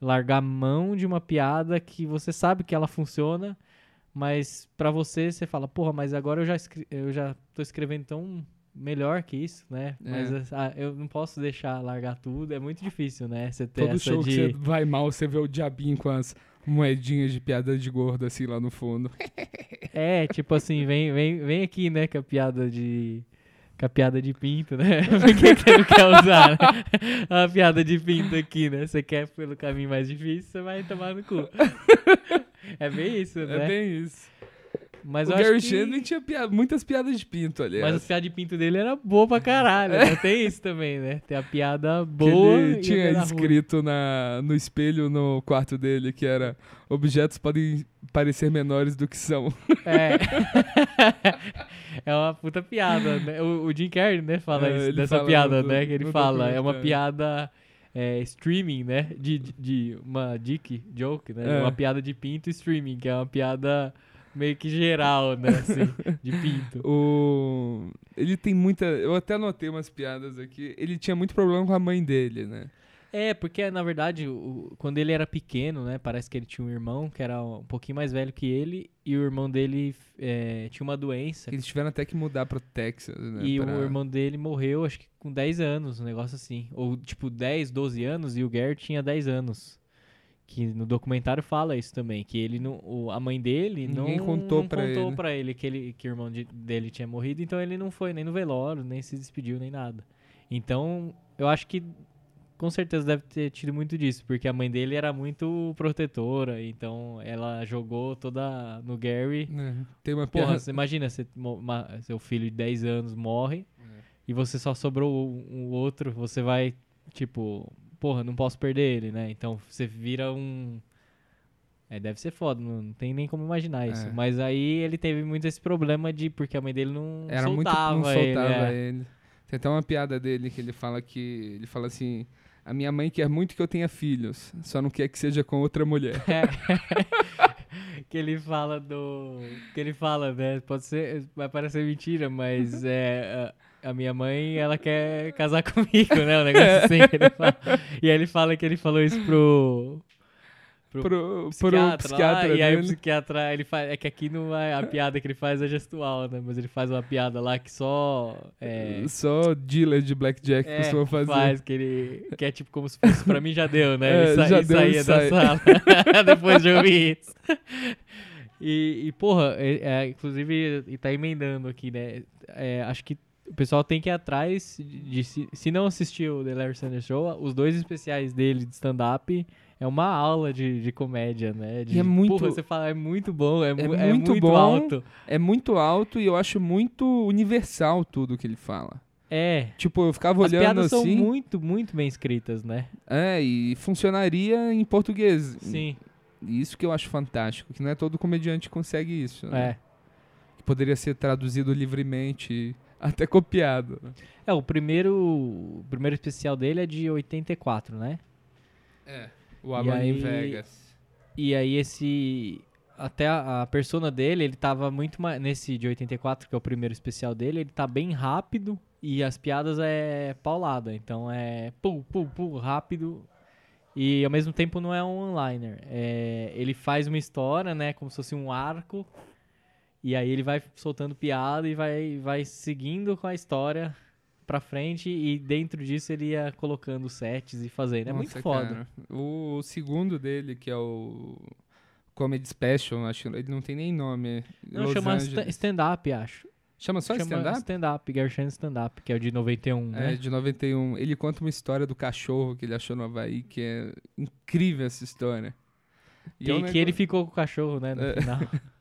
largar mão de uma piada que você sabe que ela funciona, mas pra você, você fala, porra, mas agora eu já, eu já tô escrevendo tão melhor que isso, né? É. Mas ah, eu não posso deixar largar tudo, é muito difícil, né? Você ter Todo essa show de... que você vai mal, você vê o diabinho com as moedinhas de piada de gordo assim lá no fundo. É, tipo assim, vem, vem, vem aqui, né, com a piada de. Com a piada de pinto, né? Por que você não quer usar, né? A piada de pinto aqui, né? Você quer pelo caminho mais difícil, você vai tomar no cu. É bem isso, né? É bem isso. Mas o Gary que... Shandling tinha muitas piadas de pinto, aliás. Mas as piadas de pinto dele era boa pra caralho, né? Tem isso também, né? Tem a piada Que boa ele e a tinha escrito na, no espelho no quarto dele que era objetos podem parecer menores do que são. É. é uma puta piada, né? O, o Jim Carrey, né, fala É, isso, ele dessa fala piada, no- né? Que ele fala. É uma piada é, streaming, né? De, de, de uma dick joke, né? É. Uma piada de pinto streaming, que é uma piada meio que geral, né? Assim, de pinto. O... Ele tem muita. Eu até anotei umas piadas aqui. Ele tinha muito problema com a mãe dele, né? É, porque na verdade, o- quando ele era pequeno, né? Parece que ele tinha um irmão que era um pouquinho mais velho que ele, e o irmão dele é, tinha uma doença. Eles tiveram até que mudar pro Texas, né? E pra- o irmão dele morreu, acho que com 10 anos, um negócio assim. Ou tipo 10, 12 anos, e o Gary tinha 10 anos. Que no documentário fala isso também, que ele não, o- a mãe dele Ninguém não contou não pra contou ele. pra ele que, ele que o irmão de- dele tinha morrido, então ele não foi nem no velório, nem se despediu, nem nada. Então, eu acho que com certeza deve ter tido muito disso, porque a mãe dele era muito protetora, então ela jogou toda no Gary né? Tem uma Porra, você imagina, você mo- ma- seu filho de 10 anos morre e você só sobrou um, um outro, você vai, tipo, porra, não posso perder ele, né? Então você vira um. É, deve ser foda, não, tem nem como imaginar isso. É. Mas aí ele teve muito esse problema de. Porque a mãe dele não Era muito. soltava, Não soltava ele. é. ele. Tem até uma piada dele que ele fala que. Ele fala assim. A minha mãe quer muito que eu tenha filhos, só não quer que seja com outra mulher. É. que ele fala do. Que ele fala, né? Pode ser. Vai parecer mentira, mas é. A, a minha mãe, ela quer casar comigo, né? Um negócio assim que ele fala. E aí ele fala que ele falou isso pro. Pro, Pro, pro psiquiatra, psiquiatra, lá, e aí o psiquiatra, ele faz, é que aqui não é, a piada que ele faz é gestual, né? Mas ele faz uma piada lá que só é, Só dealer de blackjack é, costuma fazer. faz, que ele que é tipo como se fosse pra mim já deu, né? É, ele sa já deu, saía sai. da sala depois de ouvir isso. E, e, porra, é, é, inclusive, e tá emendando aqui, né? É, acho que o pessoal tem que ir atrás de, de se, se não assistiu o The Larry Sanders Show, os dois especiais dele de stand-up é uma aula de, de comédia, né? De, E é muito- Porra, você fala, é muito bom, é, mu- é muito muito, bom. alto. É muito alto e eu acho muito universal tudo que ele fala. É. Tipo, eu ficava As olhando piadas são assim. muito, muito bem escritas, né? É, e funcionaria em português. Sim, Isso que eu acho fantástico, que não é todo comediante que consegue isso. né? é. Que poderia ser traduzido livremente, até copiado. É, o primeiro, o primeiro especial dele é de 84, né? É. O Alone aí- em Vegas. E aí esse até a, a persona dele, ele tava muito mais nesse de 84, que é o primeiro especial dele, ele tá bem rápido e as piadas é paulada, então é pum pum pum rápido. E ao mesmo tempo não é um one-liner. É, ele faz uma história, né, como se fosse um arco. E aí ele vai soltando piada e vai vai seguindo com a história pra frente e dentro disso ele ia colocando sets e fazendo. É muito foda. cara. O, segundo dele, que é o Comedy Special, acho que ele não tem nem nome. Não, Los chama stand-up, acho. Chama só stand-up? Stand-up, Gershon Stand-up, que é o de 91, É, né? de 91. Ele conta uma história do cachorro que ele achou no Havaí, que é incrível essa história. E Que, é um que negócio- ele ficou com o cachorro, né, no É. final.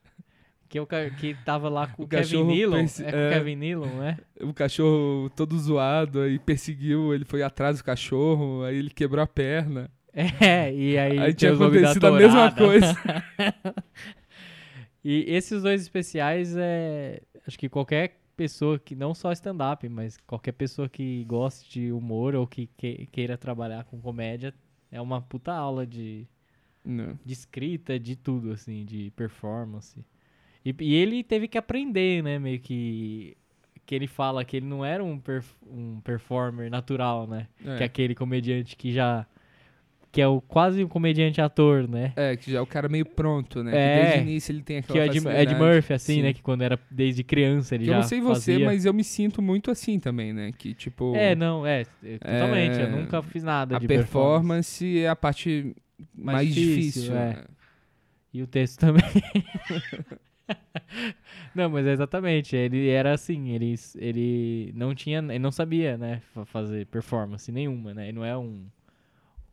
que, o, ca- que tava lá com O Kevin Nealon. É com o é. Kevin Nealon, né? o cachorro todo zoado, aí perseguiu, ele foi atrás do cachorro, aí ele quebrou a perna. É, e aí, Aí tinha acontecido a mesma coisa. E esses dois especiais, é, acho que qualquer pessoa que, não só stand-up, mas qualquer pessoa que goste de humor ou que, que- queira trabalhar com comédia, é uma puta aula de, Não. de escrita, de tudo, assim, de performance. E, e ele teve que aprender, né, meio que... Que ele fala que ele não era um, perf- um performer natural, né? É. Que é aquele comediante que já... Que é o, quase um comediante ator, né? É, que já é o cara meio pronto, né? É. Que desde o início ele tem Que aquela é Ed, Ed facilidade. Murphy, assim, Sim. né? Que quando era desde criança ele Que eu já não sei você, fazia. mas eu me sinto muito assim também, né? Que, tipo, É, não, é, é, totalmente. É, Eu nunca fiz nada a de performance é a parte mais, Mais difícil. difícil, é. né? E o texto também. não, mas é exatamente. Ele era assim, ele, ele não tinha, ele não sabia, né, fa- fazer performance nenhuma, né? Ele não é um,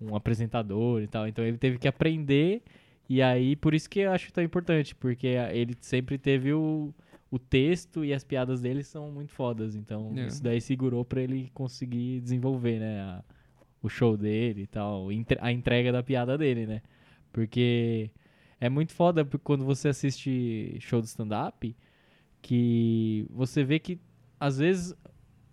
um apresentador e tal. Então ele teve que aprender. E aí, por isso que eu acho tão importante, porque ele sempre teve o, o texto e as piadas dele são muito fodas. Então, É. isso daí segurou pra ele conseguir desenvolver, né, a- o show dele e tal, a entrega da piada dele, né? Porque é muito foda porque quando você assiste show de stand-up que você vê que às vezes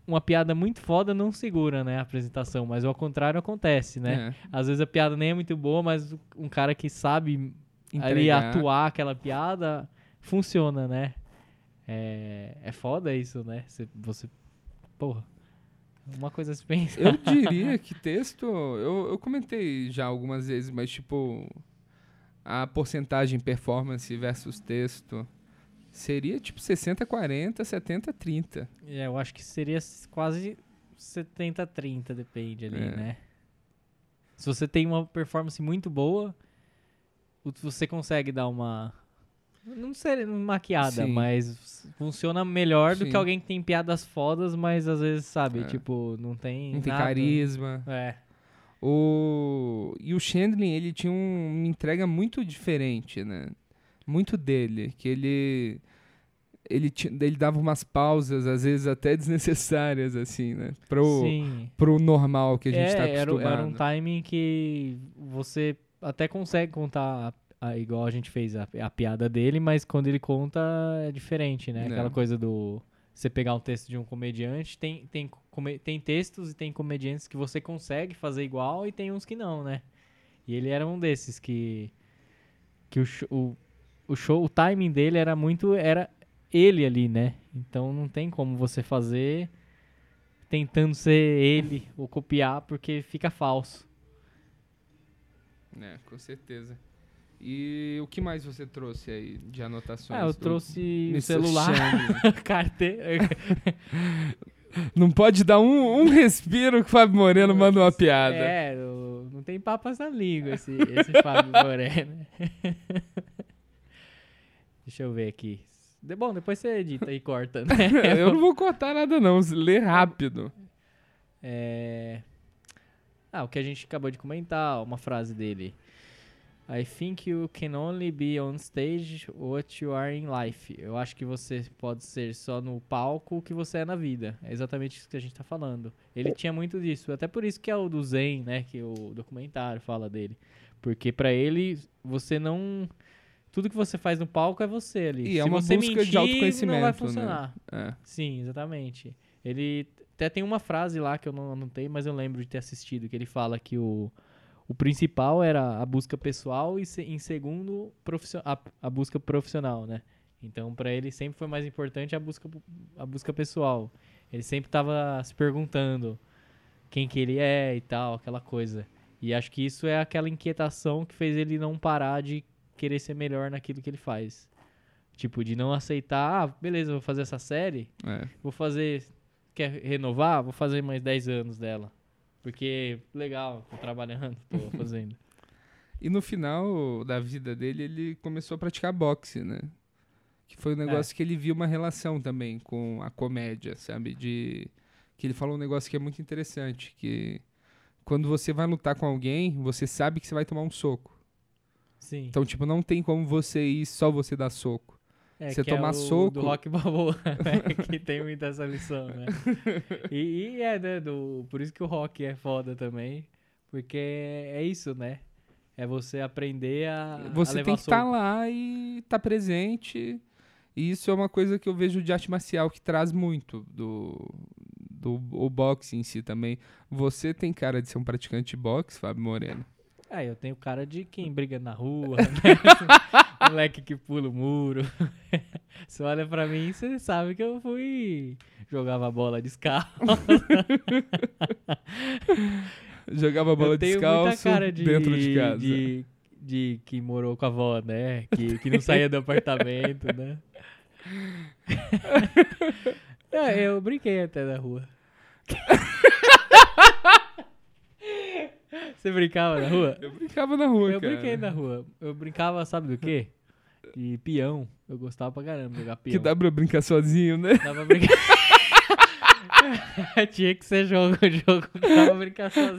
uma piada muito foda não segura, né, a apresentação, mas ao contrário acontece, né? É. Às vezes a piada nem é muito boa, mas um cara que sabe ali atuar aquela piada funciona, né? É, é foda isso, né? Você, você porra, uma coisa se pensar. Eu diria que texto. Eu, eu comentei já algumas vezes, mas tipo. A porcentagem performance versus texto seria tipo 60-40, 70-30. É, eu acho que seria quase 70-30, depende ali, É. né? Se você tem uma performance muito boa, você consegue dar uma. Não sei maquiada, Sim. mas funciona melhor do Sim. que alguém que tem piadas fodas, mas às vezes, sabe, É. tipo, não tem. Não tem nada. carisma. É. O... E o Chandler, ele tinha um- uma entrega muito diferente, né? Muito dele. Que ele. Ele, ele dava umas pausas, às vezes até desnecessárias, assim, né? Pro, Sim. pro normal que a gente é, tá era, acostumado. era um timing que você até consegue contar igual a gente fez a, a piada dele, mas quando ele conta é diferente, né? É. Aquela coisa do você pegar um texto de um comediante, tem, tem, tem textos e tem comediantes que você consegue fazer igual e tem uns que não, né? E ele era um desses que que o, o, o show, o timing dele era muito era ele ali, né? Então não tem como você fazer tentando ser ele ou copiar porque fica falso. É, com certeza. E o que mais você trouxe aí de anotações? Ah, eu trouxe o celular, carteira. Não pode dar um, um respiro que o Fábio Moreno manda uma piada. É, não tem papas na língua esse, esse Fábio Moreno. Deixa eu ver aqui. De- bom, depois você edita e corta, né? eu não vou cortar nada não, lê rápido. É... Ah, o que a gente acabou de comentar, uma frase dele. I think you can only be on stage what you are in life. Eu acho que você pode ser só no palco o que você é na vida. É exatamente isso que a gente tá falando. Ele tinha muito disso. Até por isso que é o do Zen, né? Que o documentário fala dele. Porque pra ele, você não... Tudo que você faz no palco é você ali. E é Se uma você busca de mentir, autoconhecimento, não vai né? funcionar. É. Sim, exatamente. Ele até tem uma frase lá que eu não anotei, mas eu lembro de ter assistido, que ele fala que o, o principal era a busca pessoal e em segundo a, a busca profissional, né? Então, pra ele sempre foi mais importante a busca a busca pessoal. Ele sempre tava se perguntando quem que ele é e tal, aquela coisa. E acho que isso é aquela inquietação que fez ele não parar de querer ser melhor naquilo que ele faz. Tipo, de não aceitar, ah, beleza, vou fazer essa série, É. vou fazer. Quer renovar? Vou fazer mais 10 anos dela. Porque, legal, tô trabalhando, tô fazendo. E no final da vida dele, ele começou a praticar boxe, né? Que foi um negócio que ele viu uma relação também com a comédia, sabe? De que ele falou um negócio que é muito interessante, que quando você vai lutar com alguém, você sabe que você vai tomar um soco. Sim. Então, tipo, não tem como você ir só você dar soco. É, você é tomar o soco- Do Rock Balboa, né? que tem muito essa lição, né? E, e é, né? Do, por isso que o rock é foda também. Porque é isso, né? É você aprender a. a Você levar tem que estar soco. lá e estar presente E isso é uma coisa que eu vejo de arte marcial que traz muito do, do o boxe em si também. Você tem cara de ser um praticante de boxe, Fábio Moreno? É, eu tenho cara de quem briga na rua, né? moleque que pula o muro. Você olha pra mim, você sabe que eu fui. jogava bola descalço. Jogava bola descalço muita cara de, dentro de casa. De, de que morou com a avó, né? Que, que não saía do apartamento, né? É, eu brinquei até na rua. Você brincava na rua? Eu brincava na rua, Eu cara. brinquei na rua. Eu brincava, sabe do quê? De peão. Eu gostava pra caramba de jogar peão. Que dá pra brincar sozinho, né? Dá pra brincar. Tinha que ser jogo, jogo que dava pra brincar sozinho.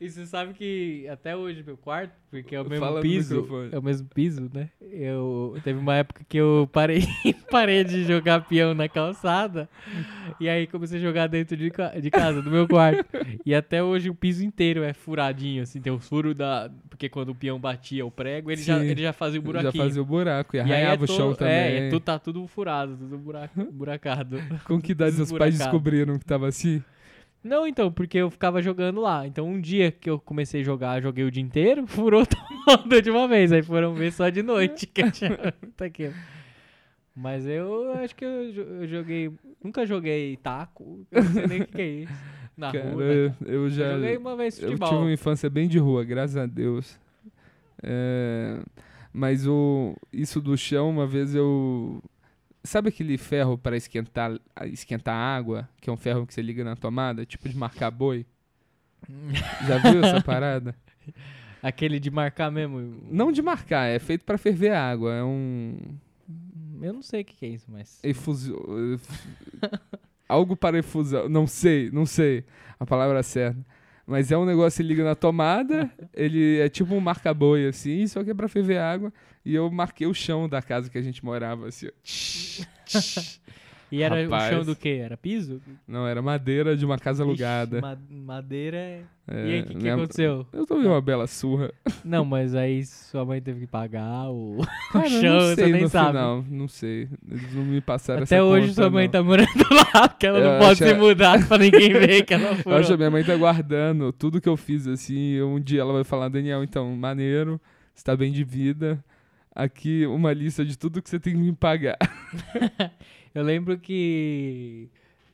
E você sabe que até hoje meu quarto, porque é o mesmo Fala piso, é o mesmo piso, né? Eu teve uma época que eu parei, parei de jogar peão na calçada e aí comecei a jogar dentro de, de casa, do meu quarto. E até hoje o piso inteiro é furadinho, assim, tem o furo da, porque quando o peão batia o prego, ele já Sim. ele já fazia o buraquinho. Já fazia o buraco e E aí arranhava é o chão também. É, é tu, tá tudo furado, tudo buraco, buracado. Com que idade seus pais descobriram que tava assim? Não, então, porque eu ficava jogando lá. Então, um dia que eu comecei a jogar, joguei o dia inteiro, furou todo de uma vez. Aí foram ver só de noite que muito aquilo. Mas eu acho que eu, jo- eu joguei. Nunca joguei taco. Eu não sei nem o que, que é isso. Na Cara, rua. eu, eu já. Eu joguei uma vez Eu tive futebol. uma infância bem de rua, graças a Deus. É, mas o, isso do chão, uma vez eu. Sabe aquele ferro para esquentar, esquentar água? Que é um ferro que você liga na tomada, tipo de marcar boi? Já viu essa parada? Aquele de marcar mesmo. Não de marcar, é feito para ferver água. É um. Eu não sei o que, que é isso, mas. Efusio... Algo para efusão. Não sei, não sei a palavra certa. Mas é um negócio que liga na tomada, ele é tipo um marca-boi, assim, só que é pra ferver água. E eu marquei o chão da casa que a gente morava, assim. ó. E era Rapaz. o chão do quê? Era piso? Não, era madeira de uma casa alugada. Ixi, ma- madeira é. É, e aí, o que, que minha- aconteceu? Eu tomei uma bela surra. Não, mas aí sua mãe teve que pagar o, Cara, o eu chão, não você sei nem no sabe. final, não sei. Eles não me passaram Até essa hoje conta, sua mãe não. tá morando lá, porque ela Eu não pode acho- se mudar pra ninguém ver que ela Eu furou. acho que a minha mãe tá guardando tudo que eu fiz, assim. Um dia ela vai falar, Daniel, então, maneiro, você tá bem de vida. Aqui uma lista de tudo que você tem que me pagar. Eu lembro que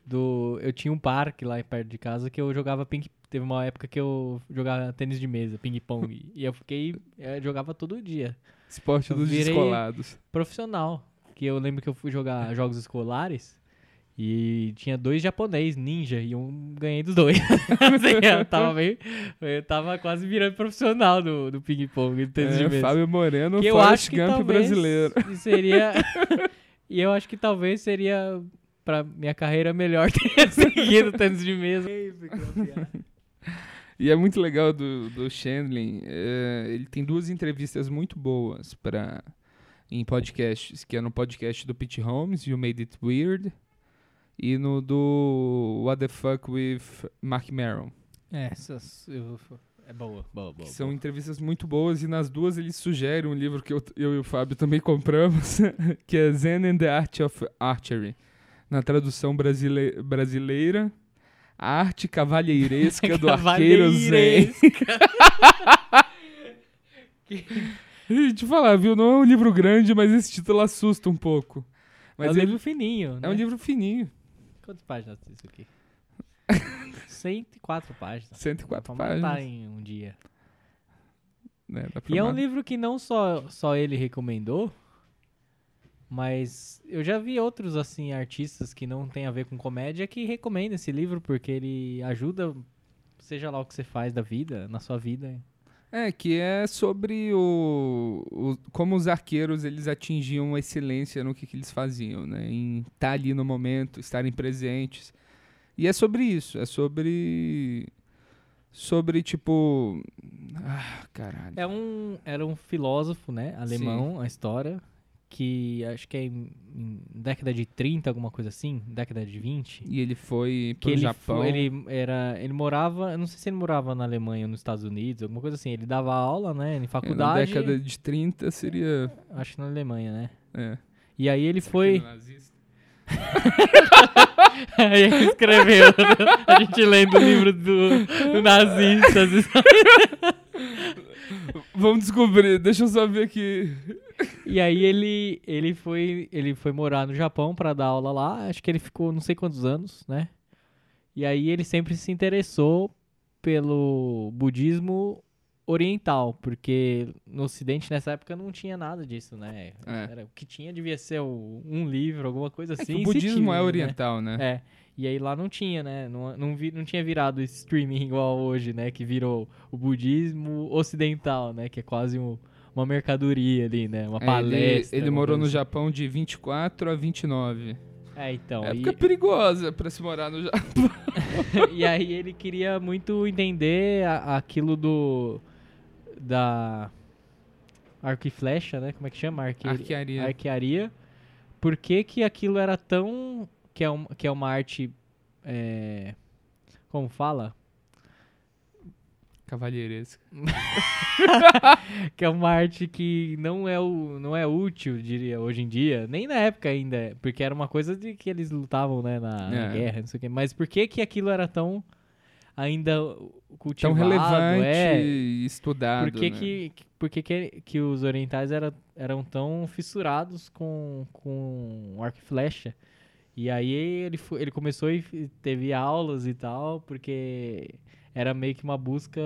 do eu tinha um parque lá perto de casa que eu jogava ping teve uma época que eu jogava tênis de mesa, ping pong, e eu fiquei eh, jogava todo dia. Esporte Eu dos descolados. Profissional, que eu lembro que eu fui jogar jogos escolares e tinha dois japonês ninja e um ganhei dos dois. Assim, eu tava bem, eu tava quase virando profissional do, do ping pong, do tênis de É, mesa. Fábio Moreno, que eu acho que Gump brasileiro. seria e eu acho que talvez seria pra minha carreira melhor ter seguido tênis de mesa. E é muito legal do, do Chandlin. é, ele tem duas entrevistas muito boas pra, em podcasts, que é no podcast do Pete Holmes, You Made It Weird, e no do What the Fuck with Mark Maron. É, essas eu- é boa, boa, boa. São boa. entrevistas muito boas e nas duas ele sugere um livro que eu, eu e o Fábio também compramos, que é Zen and the Art of Archery. Na tradução brasile brasileira, a arte cavalheiresca do arqueiro Zen. E te falar, viu? Não é um livro grande, mas esse título assusta um pouco. Mas é um ele livro fininho, é um né? livro fininho, Quantas páginas tem isso aqui? 104 páginas. 104 Vamos páginas. em um dia. Né? E é um livro que não só, só ele recomendou, mas eu já vi outros assim artistas que não tem a ver com comédia que recomendam esse livro porque ele ajuda, seja lá o que você faz da vida, na sua vida. É, que é sobre o, o- como os arqueiros eles atingiam a excelência no que, que eles faziam, né? Em estar ali no momento, estarem presentes. E é sobre isso, é sobre sobre tipo, ah, caralho. É um, era um filósofo, né, alemão, a história, que acho que é em, em década de 30, alguma coisa assim, década de 20. E ele foi Que pro ele, Japão. foi- ele era, ele morava, eu não sei se ele morava na Alemanha ou nos Estados Unidos, alguma coisa assim. Ele dava aula, né, em É, na faculdade, década de 30 seria. acho que na Alemanha, né? É. E aí ele foi, Nazista. aí ele escreveu, a gente lendo o livro do, do nazista, Vamos descobrir, deixa eu só ver aqui. E aí ele, ele foi ele foi morar no Japão pra dar aula lá. Acho que ele ficou não sei quantos anos, né? E aí ele sempre se interessou pelo budismo oriental, porque no Ocidente nessa época não tinha nada disso, né? É. Era, o que tinha devia ser o- um livro, alguma coisa É assim. o budismo tinha, é né? oriental, né? É. E aí lá não tinha, né? Não, não, vi, não tinha virado streaming igual hoje, né? Que virou o budismo ocidental, né? Que é quase um- uma mercadoria ali, né? Uma É, palestra. ele, ele morou no coisa Japão de 24 a 29. assim. É, então. época e- perigosa pra se morar no Japão. e aí ele queria muito entender a- aquilo do. Da. Arco e flecha, né? Como é que chama? Arque... Arquearia. Arquearia. Por que, que aquilo era tão. Que é, um, que é uma arte. é, Como fala? Cavalheiresca. que é uma arte que não é, o, não é útil, diria, hoje em dia. Nem na época ainda, porque era uma coisa de que eles lutavam, né, na, na É. guerra, não sei o quê. Mas por que que aquilo era tão ainda Tão cultivado? relevante é, e estudado. por que, né? que, por que, que, que os orientais era, eram tão fissurados com, com arco e flecha? E aí ele, ele começou e teve aulas e tal, porque era meio que uma busca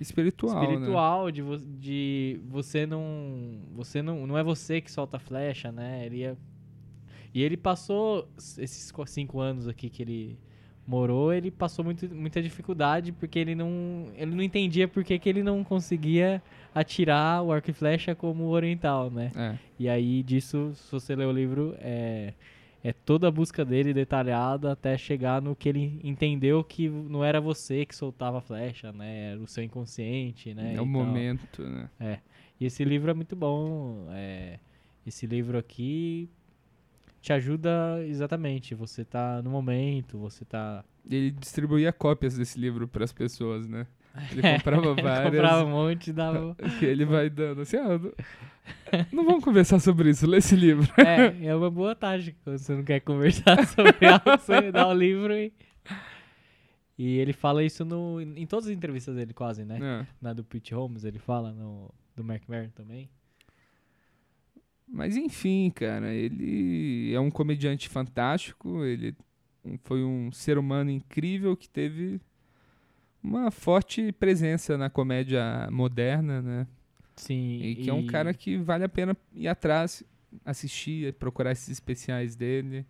Espiritual, né? espiritual de, vo- de você não você não não é você que solta a flecha né ele e ele passou esses cinco anos aqui que ele morou ele passou muito, muita dificuldade porque ele não ele não entendia por que, que ele não conseguia atirar o arco e flecha como o oriental né É. e aí disso se você ler o livro é é toda a busca dele detalhada até chegar no que ele entendeu que não era você que soltava a flecha, né? Era o seu inconsciente, né? É, o momento, né? E esse livro é muito bom. é, esse livro aqui te ajuda exatamente. Você tá no momento, você tá. Ele distribuía cópias desse livro pras pessoas, né? Ele comprava Ele várias. comprava um monte e dava. Que ele vai dando assim, ah, não, não vamos conversar sobre isso, lê esse livro. É, é uma boa tática quando você não quer conversar sobre algo, você dá o livro e. E ele fala isso no, em todas as entrevistas dele, quase, né? É. Na do Pete Holmes, ele fala, no, do Mark Maron também. Mas enfim, cara, ele é um comediante fantástico, ele foi um ser humano incrível que teve uma forte presença na comédia moderna, né? Sim. E que é um cara que vale a pena ir atrás, assistir, procurar esses especiais dele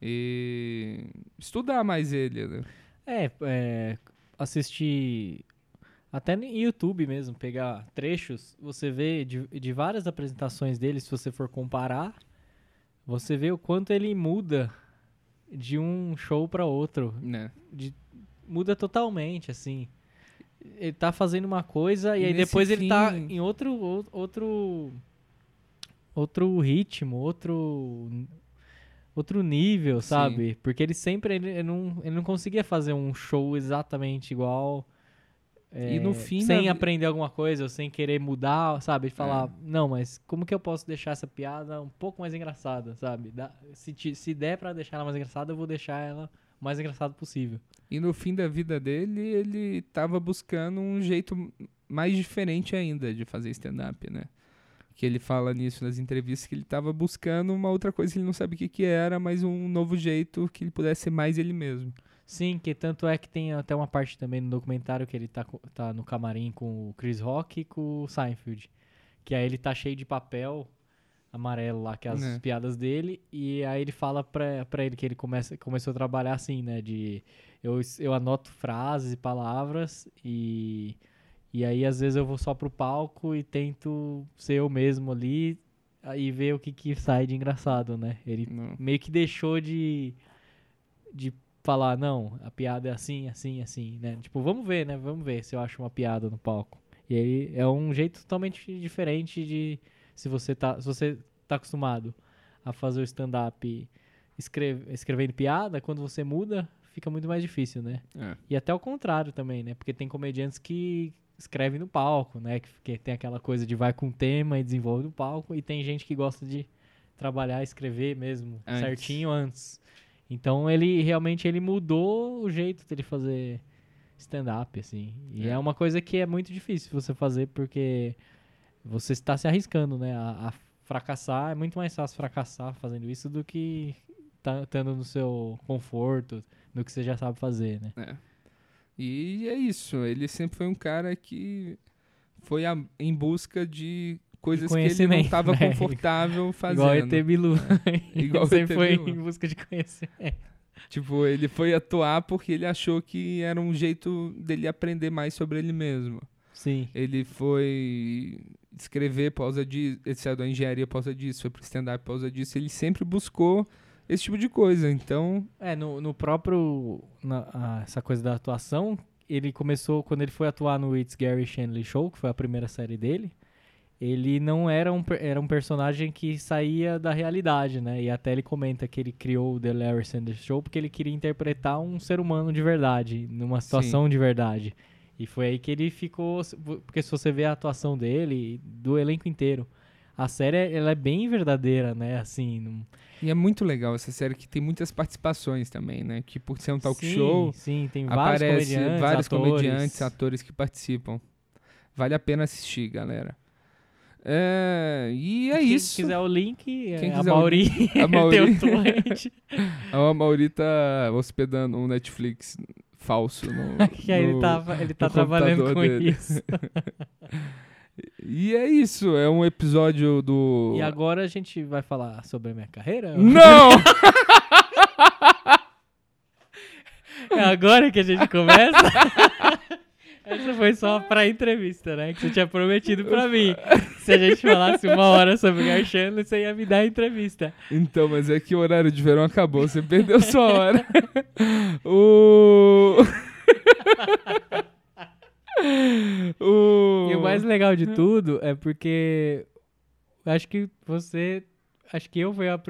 e estudar mais ele, né? É, é, assistir até no YouTube mesmo, pegar trechos, você vê de, de várias apresentações dele, se você for comparar, você vê o quanto ele muda de um show para outro. né? Muda totalmente, assim. Ele tá fazendo uma coisa e, E aí depois ele tá fim- em outro ou- outro outro ritmo, outro outro nível, Sim. sabe? Porque ele sempre ele, ele não ele não conseguia fazer um show exatamente igual E é, no fim sem da- aprender alguma coisa ou sem querer mudar, sabe? É. Falar, não, mas como que eu posso deixar essa piada um pouco mais engraçada, sabe? Dá- se, ti- se der pra deixar ela mais engraçada, eu vou deixar ela o mais engraçada possível. E no fim da vida dele, ele tava buscando um jeito mais diferente ainda de fazer stand-up, né? Que ele fala nisso nas entrevistas, que ele tava buscando uma outra coisa que ele não sabe o que, que era, mas um novo jeito que ele pudesse ser mais ele mesmo. Sim, que tanto é que tem até uma parte também no documentário que ele tá, tá no camarim com o Chris Rock e com o Seinfeld. Que aí ele tá cheio de papel amarelo lá, que é as É. piadas dele, e aí ele fala pra, pra ele que ele começa, começou a trabalhar assim, né? De eu, eu anoto frases e palavras e, e aí às vezes eu vou só pro palco e tento ser eu mesmo ali e ver o que, que sai de engraçado, né? Ele Não. meio que deixou de, de falar, não, a piada é assim, assim, assim, né? Tipo, vamos ver, né? Vamos ver se eu acho uma piada no palco. E aí é um jeito totalmente diferente de se você tá, se você tá acostumado a fazer o stand-up escreve- escrevendo piada, quando você muda, fica muito mais difícil, né? É. E até o contrário também, né? Porque tem comediantes que escrevem no palco, né? Que, que tem aquela coisa de vai com o tema e desenvolve no palco, e tem gente que gosta de trabalhar, escrever mesmo Antes. certinho antes. Então ele realmente ele mudou o jeito dele fazer stand-up, assim. E É. é. uma coisa que é muito difícil você fazer porque você está se arriscando, né? A, a fracassar é muito mais fácil fracassar fazendo isso do que tá estando no seu conforto, no que você já sabe fazer, né? É. E é isso. Ele sempre foi um cara que foi a- em busca de coisas que ele não estava né? confortável fazendo. Igual ET Bilu. Igual Ele ET sempre foi em busca de conhecimento. Tipo, ele foi atuar porque ele achou que era um jeito dele aprender mais sobre ele mesmo. Sim. Ele foi escrever por causa disso, ele saiu da engenharia por causa disso, foi pro stand-up por causa disso. Ele sempre buscou esse tipo de coisa. Então, É, no, no próprio. na- a- essa coisa da atuação, ele começou quando ele foi atuar no It's Gary Shanley Show, que foi a primeira série dele. Ele não era um, era um personagem que saía da realidade, né? E até ele comenta que ele criou o The Larry Sanders Show porque ele queria interpretar um ser humano de verdade, numa situação de verdade. E foi aí que ele ficou. Porque se você vê a atuação dele, do elenco inteiro, a série ela é bem verdadeira, né? Assim, não, e é muito legal essa série que tem muitas participações também, né? Que por ser um talk sim, show, Sim, tem vários comediantes, vários atores. comediantes, atores que participam. Vale a pena assistir, galera. É, e é Quem isso. quiser o link, Quem é, a quiser o Mauri, A Mauri. A Mauri tá hospedando um Netflix falso no, que aí ele no- tá, ele tá trabalhando com dele. isso. E é isso, é um episódio do. E agora a gente vai falar sobre a minha carreira? Não! É agora que a gente começa? Essa foi só pra entrevista, né? Que você tinha prometido pra mim. Se a gente falasse uma hora sobre o você ia me dar a entrevista. então, mas é que o horário de verão acabou, você perdeu sua hora. o. o. E o mais legal de tudo é porque acho que você. Acho que eu fui a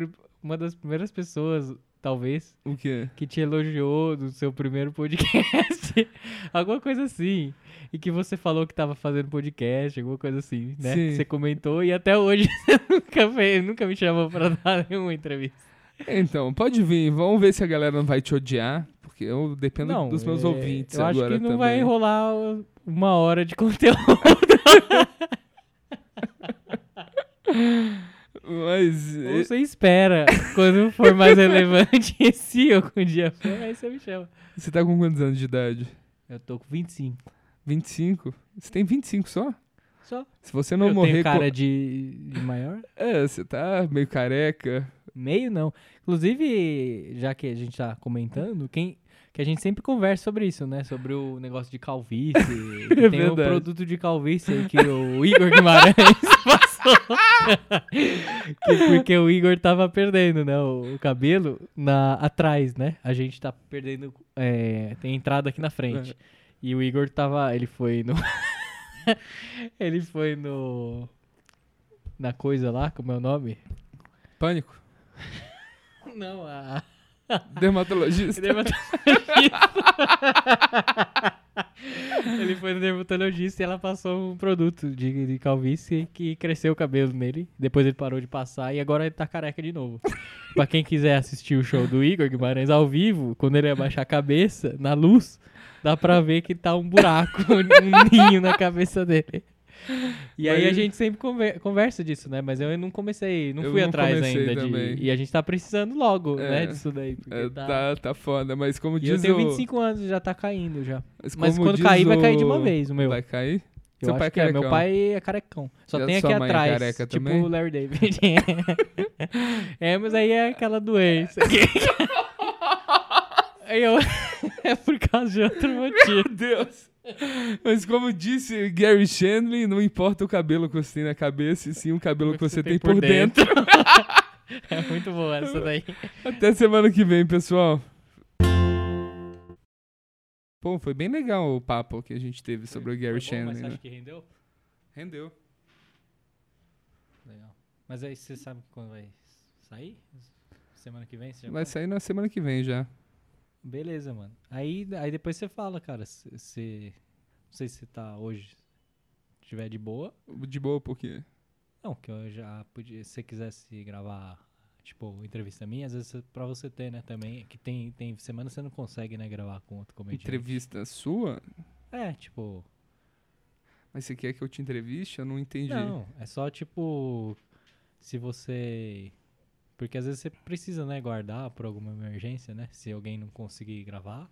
uma das primeiras pessoas, talvez, O quê? que te elogiou no seu primeiro podcast. alguma coisa assim. E que você falou que tava fazendo podcast, alguma coisa assim, né? Sim. Você comentou e até hoje você nunca, fez, nunca me chamou pra dar nenhuma entrevista. Então, pode vir, vamos ver se a galera não vai te odiar, porque eu dependo não, dos meus é, ouvintes eu agora acho que não também. vai rolar uma hora de conteúdo. Mas. Ou você espera quando for mais relevante. E se algum dia for, aí você me chama. Você tá com quantos anos de idade? Eu tô com 25. 25? Você tem 25 só? Só. Se você não eu morrer. tenho cara de, de maior? É, você tá meio careca. Meio não. Inclusive, já que a gente tá comentando, quem que a gente sempre conversa sobre isso, né? Sobre o negócio de calvície. É tem o verdade. produto de calvície que o Igor Guimarães passou. Que porque o Igor tava perdendo, né? O, o cabelo na, atrás, né? A gente tá perdendo. é, tem entrada aqui na frente. E o Igor tava. Ele foi no. ele foi no. Na coisa lá, como é o nome? Pânico. Não, a. Dermatologista. Dermatologista. Ele foi no dermatologista e ela passou um produto de, de calvície que cresceu o cabelo nele. Depois ele parou de passar e agora ele tá careca de novo. pra quem quiser assistir o show do Igor Guimarães ao vivo, quando ele abaixar a cabeça, na luz, dá pra ver que tá um buraco, um ninho na cabeça dele. E aí a gente sempre conver- conversa disso, né? Mas eu não comecei, não Eu fui não atrás ainda de. E a gente tá precisando logo, É. né, disso daí. É, tá... tá, tá foda, mas como E diz eu tenho o... 25 anos, já tá caindo já. Mas, Mas quando cair, vai cair de o- uma vez, o meu. Vai cair? Eu Seu pai é é, meu pai é carecão. Só Já tem aqui é atrás, careca tipo o Larry David. é, mas aí é aquela doença. eu... é por causa de outro motivo. Meu Deus! Mas como disse Gary Shandling, não importa o cabelo que você tem na cabeça, e sim o cabelo que você tem por dentro. é muito boa essa daí. Até semana que vem, pessoal. Pô, foi bem legal o papo que a gente teve sobre o Gary Foi bom, mas Shandling. você né? acha que rendeu? Rendeu. Legal. Mas aí você sabe quando vai sair? Semana que vem? Você já Vai sair na semana que vem já. Beleza, mano. Aí, aí depois você fala, cara, se, se- Não sei se você tá hoje. Se tiver de boa. De boa, porque. Não, que eu já podia. Se você quisesse gravar, tipo, entrevista minha, às vezes pra você ter, né, também. Que tem, tem semana que você não consegue, né, gravar com outro comediante. Entrevista sua? É, tipo. Mas você quer que eu te entreviste? Eu não entendi. Não, é só tipo. Se você. Porque às vezes você precisa, né, guardar por alguma emergência, né? Se alguém não conseguir gravar.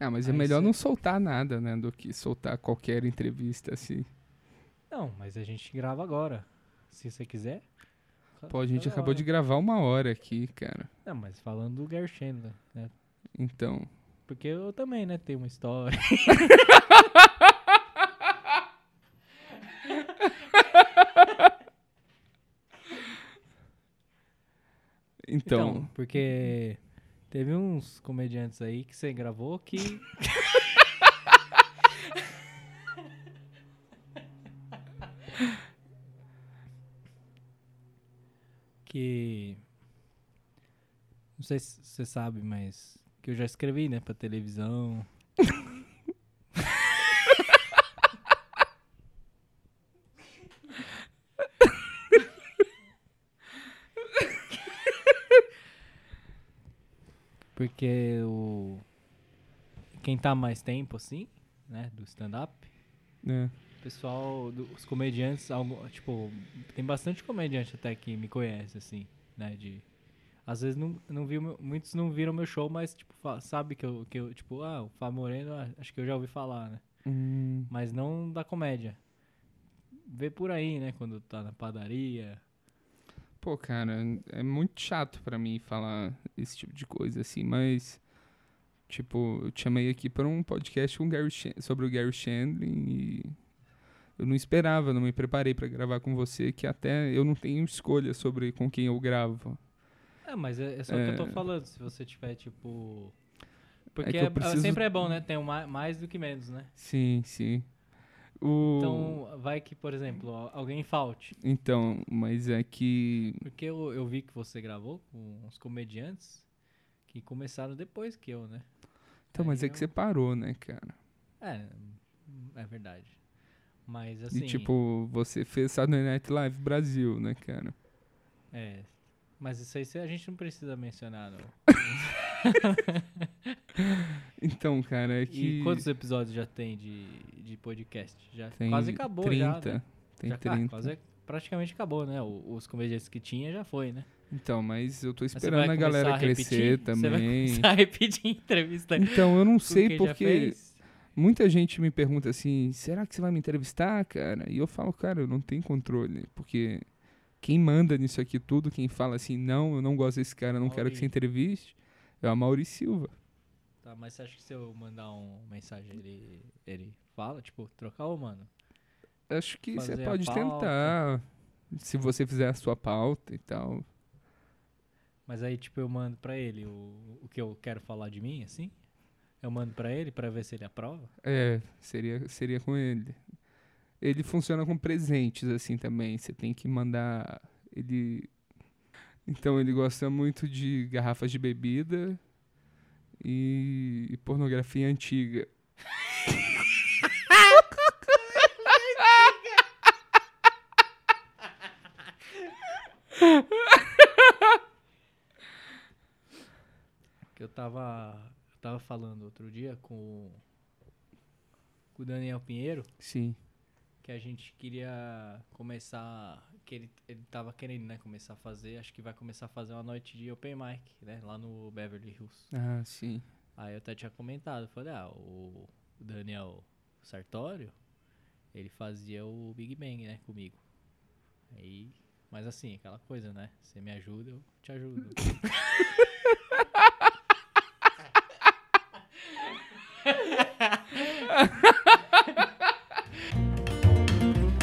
Ah, mas é melhor cê- não soltar nada, né? Do que soltar qualquer entrevista assim. Não, mas a gente grava agora. Se você quiser. Pô, a gente acabou hora. de gravar uma hora aqui, cara. Não, mas falando do Chandler, né? Então. Porque eu também, né, tenho uma história. Então. porque teve uns comediantes aí que você gravou que. que. Não sei se você sabe, mas. Que eu já escrevi, né, pra televisão. Porque o. Quem tá mais tempo, assim, né, do stand-up, né? o pessoal, do- os comediantes, algo, tipo, tem bastante comediante até que me conhece, assim, né, de... Às vezes não, não meu- muitos não viram meu show, mas, tipo, sabe que eu, que eu, tipo, ah, o Fá Moreno, ah, acho que eu já ouvi falar, né, Hum, mas não da comédia. Vê por aí, né, quando tá na padaria, Pô, cara, é muito chato pra mim falar esse tipo de coisa assim, mas. Tipo, eu te chamei aqui para um podcast com Gary sobre o Gary Shandling e. Eu não esperava, não me preparei pra gravar com você, que até eu não tenho escolha sobre com quem eu gravo. É, mas é, é só o que eu tô É. falando, se você tiver, tipo... Porque é- preciso- sempre é bom, né? Tem um ma- mais do que menos, né? Sim, sim. O... Então, vai que, por exemplo, al- alguém falte. Então, mas é que. Porque eu, eu vi que você gravou com uns comediantes que começaram depois que eu, né? Então, mas Aí é que eu- você parou, né, cara? É, é verdade. Mas assim... E tipo, você fez Saturday Night Live Brasil, né, cara? É, mas isso aí a gente não precisa mencionar, não. Então, cara, é que. E quantos episódios já tem de, de podcast? Já Tem quase acabou 30. já, né? Tem já, ah, 30. quase praticamente acabou, né? O- os comediantes que tinha já foi, né? Então, mas eu tô esperando a galera a crescer repetir? Você vai também. começar a repetir entrevista Então, eu não sei porque muita gente me pergunta assim: será que você vai me entrevistar, cara? E eu falo, cara, eu não tenho controle. Porque quem manda nisso aqui tudo, quem fala assim, não, eu não gosto desse cara, não quero que você entreviste, é o Mauri Silva. Tá, mas você acha que se eu mandar uma mensagem, ele, ele fala? Tipo, trocar ou mano? Acho que você pode tentar. Se você fizer a sua pauta e tal. Mas aí, tipo, eu mando pra ele o, o que eu quero falar de mim, assim? Eu mando pra ele pra ver se ele aprova? É, seria, seria com ele. Ele funciona com presentes, assim, também. Você tem que mandar. Ele. Então, ele gosta muito de garrafas de bebida e, e pornografia antiga. Que eu tava. Eu tava falando outro dia com, o- com o Daniel Pinheiro Sim. que a gente queria começar. Que ele, ele tava querendo, né? Começar a fazer. Acho que vai começar a fazer uma noite de Open Mic, né? Lá no Beverly Hills. Ah, sim. Aí eu até tinha comentado, falei, ah, o o Daniel Sartório, ele fazia o Big Bang, né, comigo. Aí, mas assim, aquela coisa, né? Você me ajuda, eu te ajudo.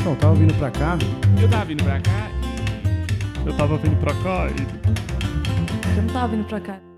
Não, eu tava vindo pra cá, Eu tava vindo pra cá Eu tava vindo pra cá e Eu não tava vindo pra cá.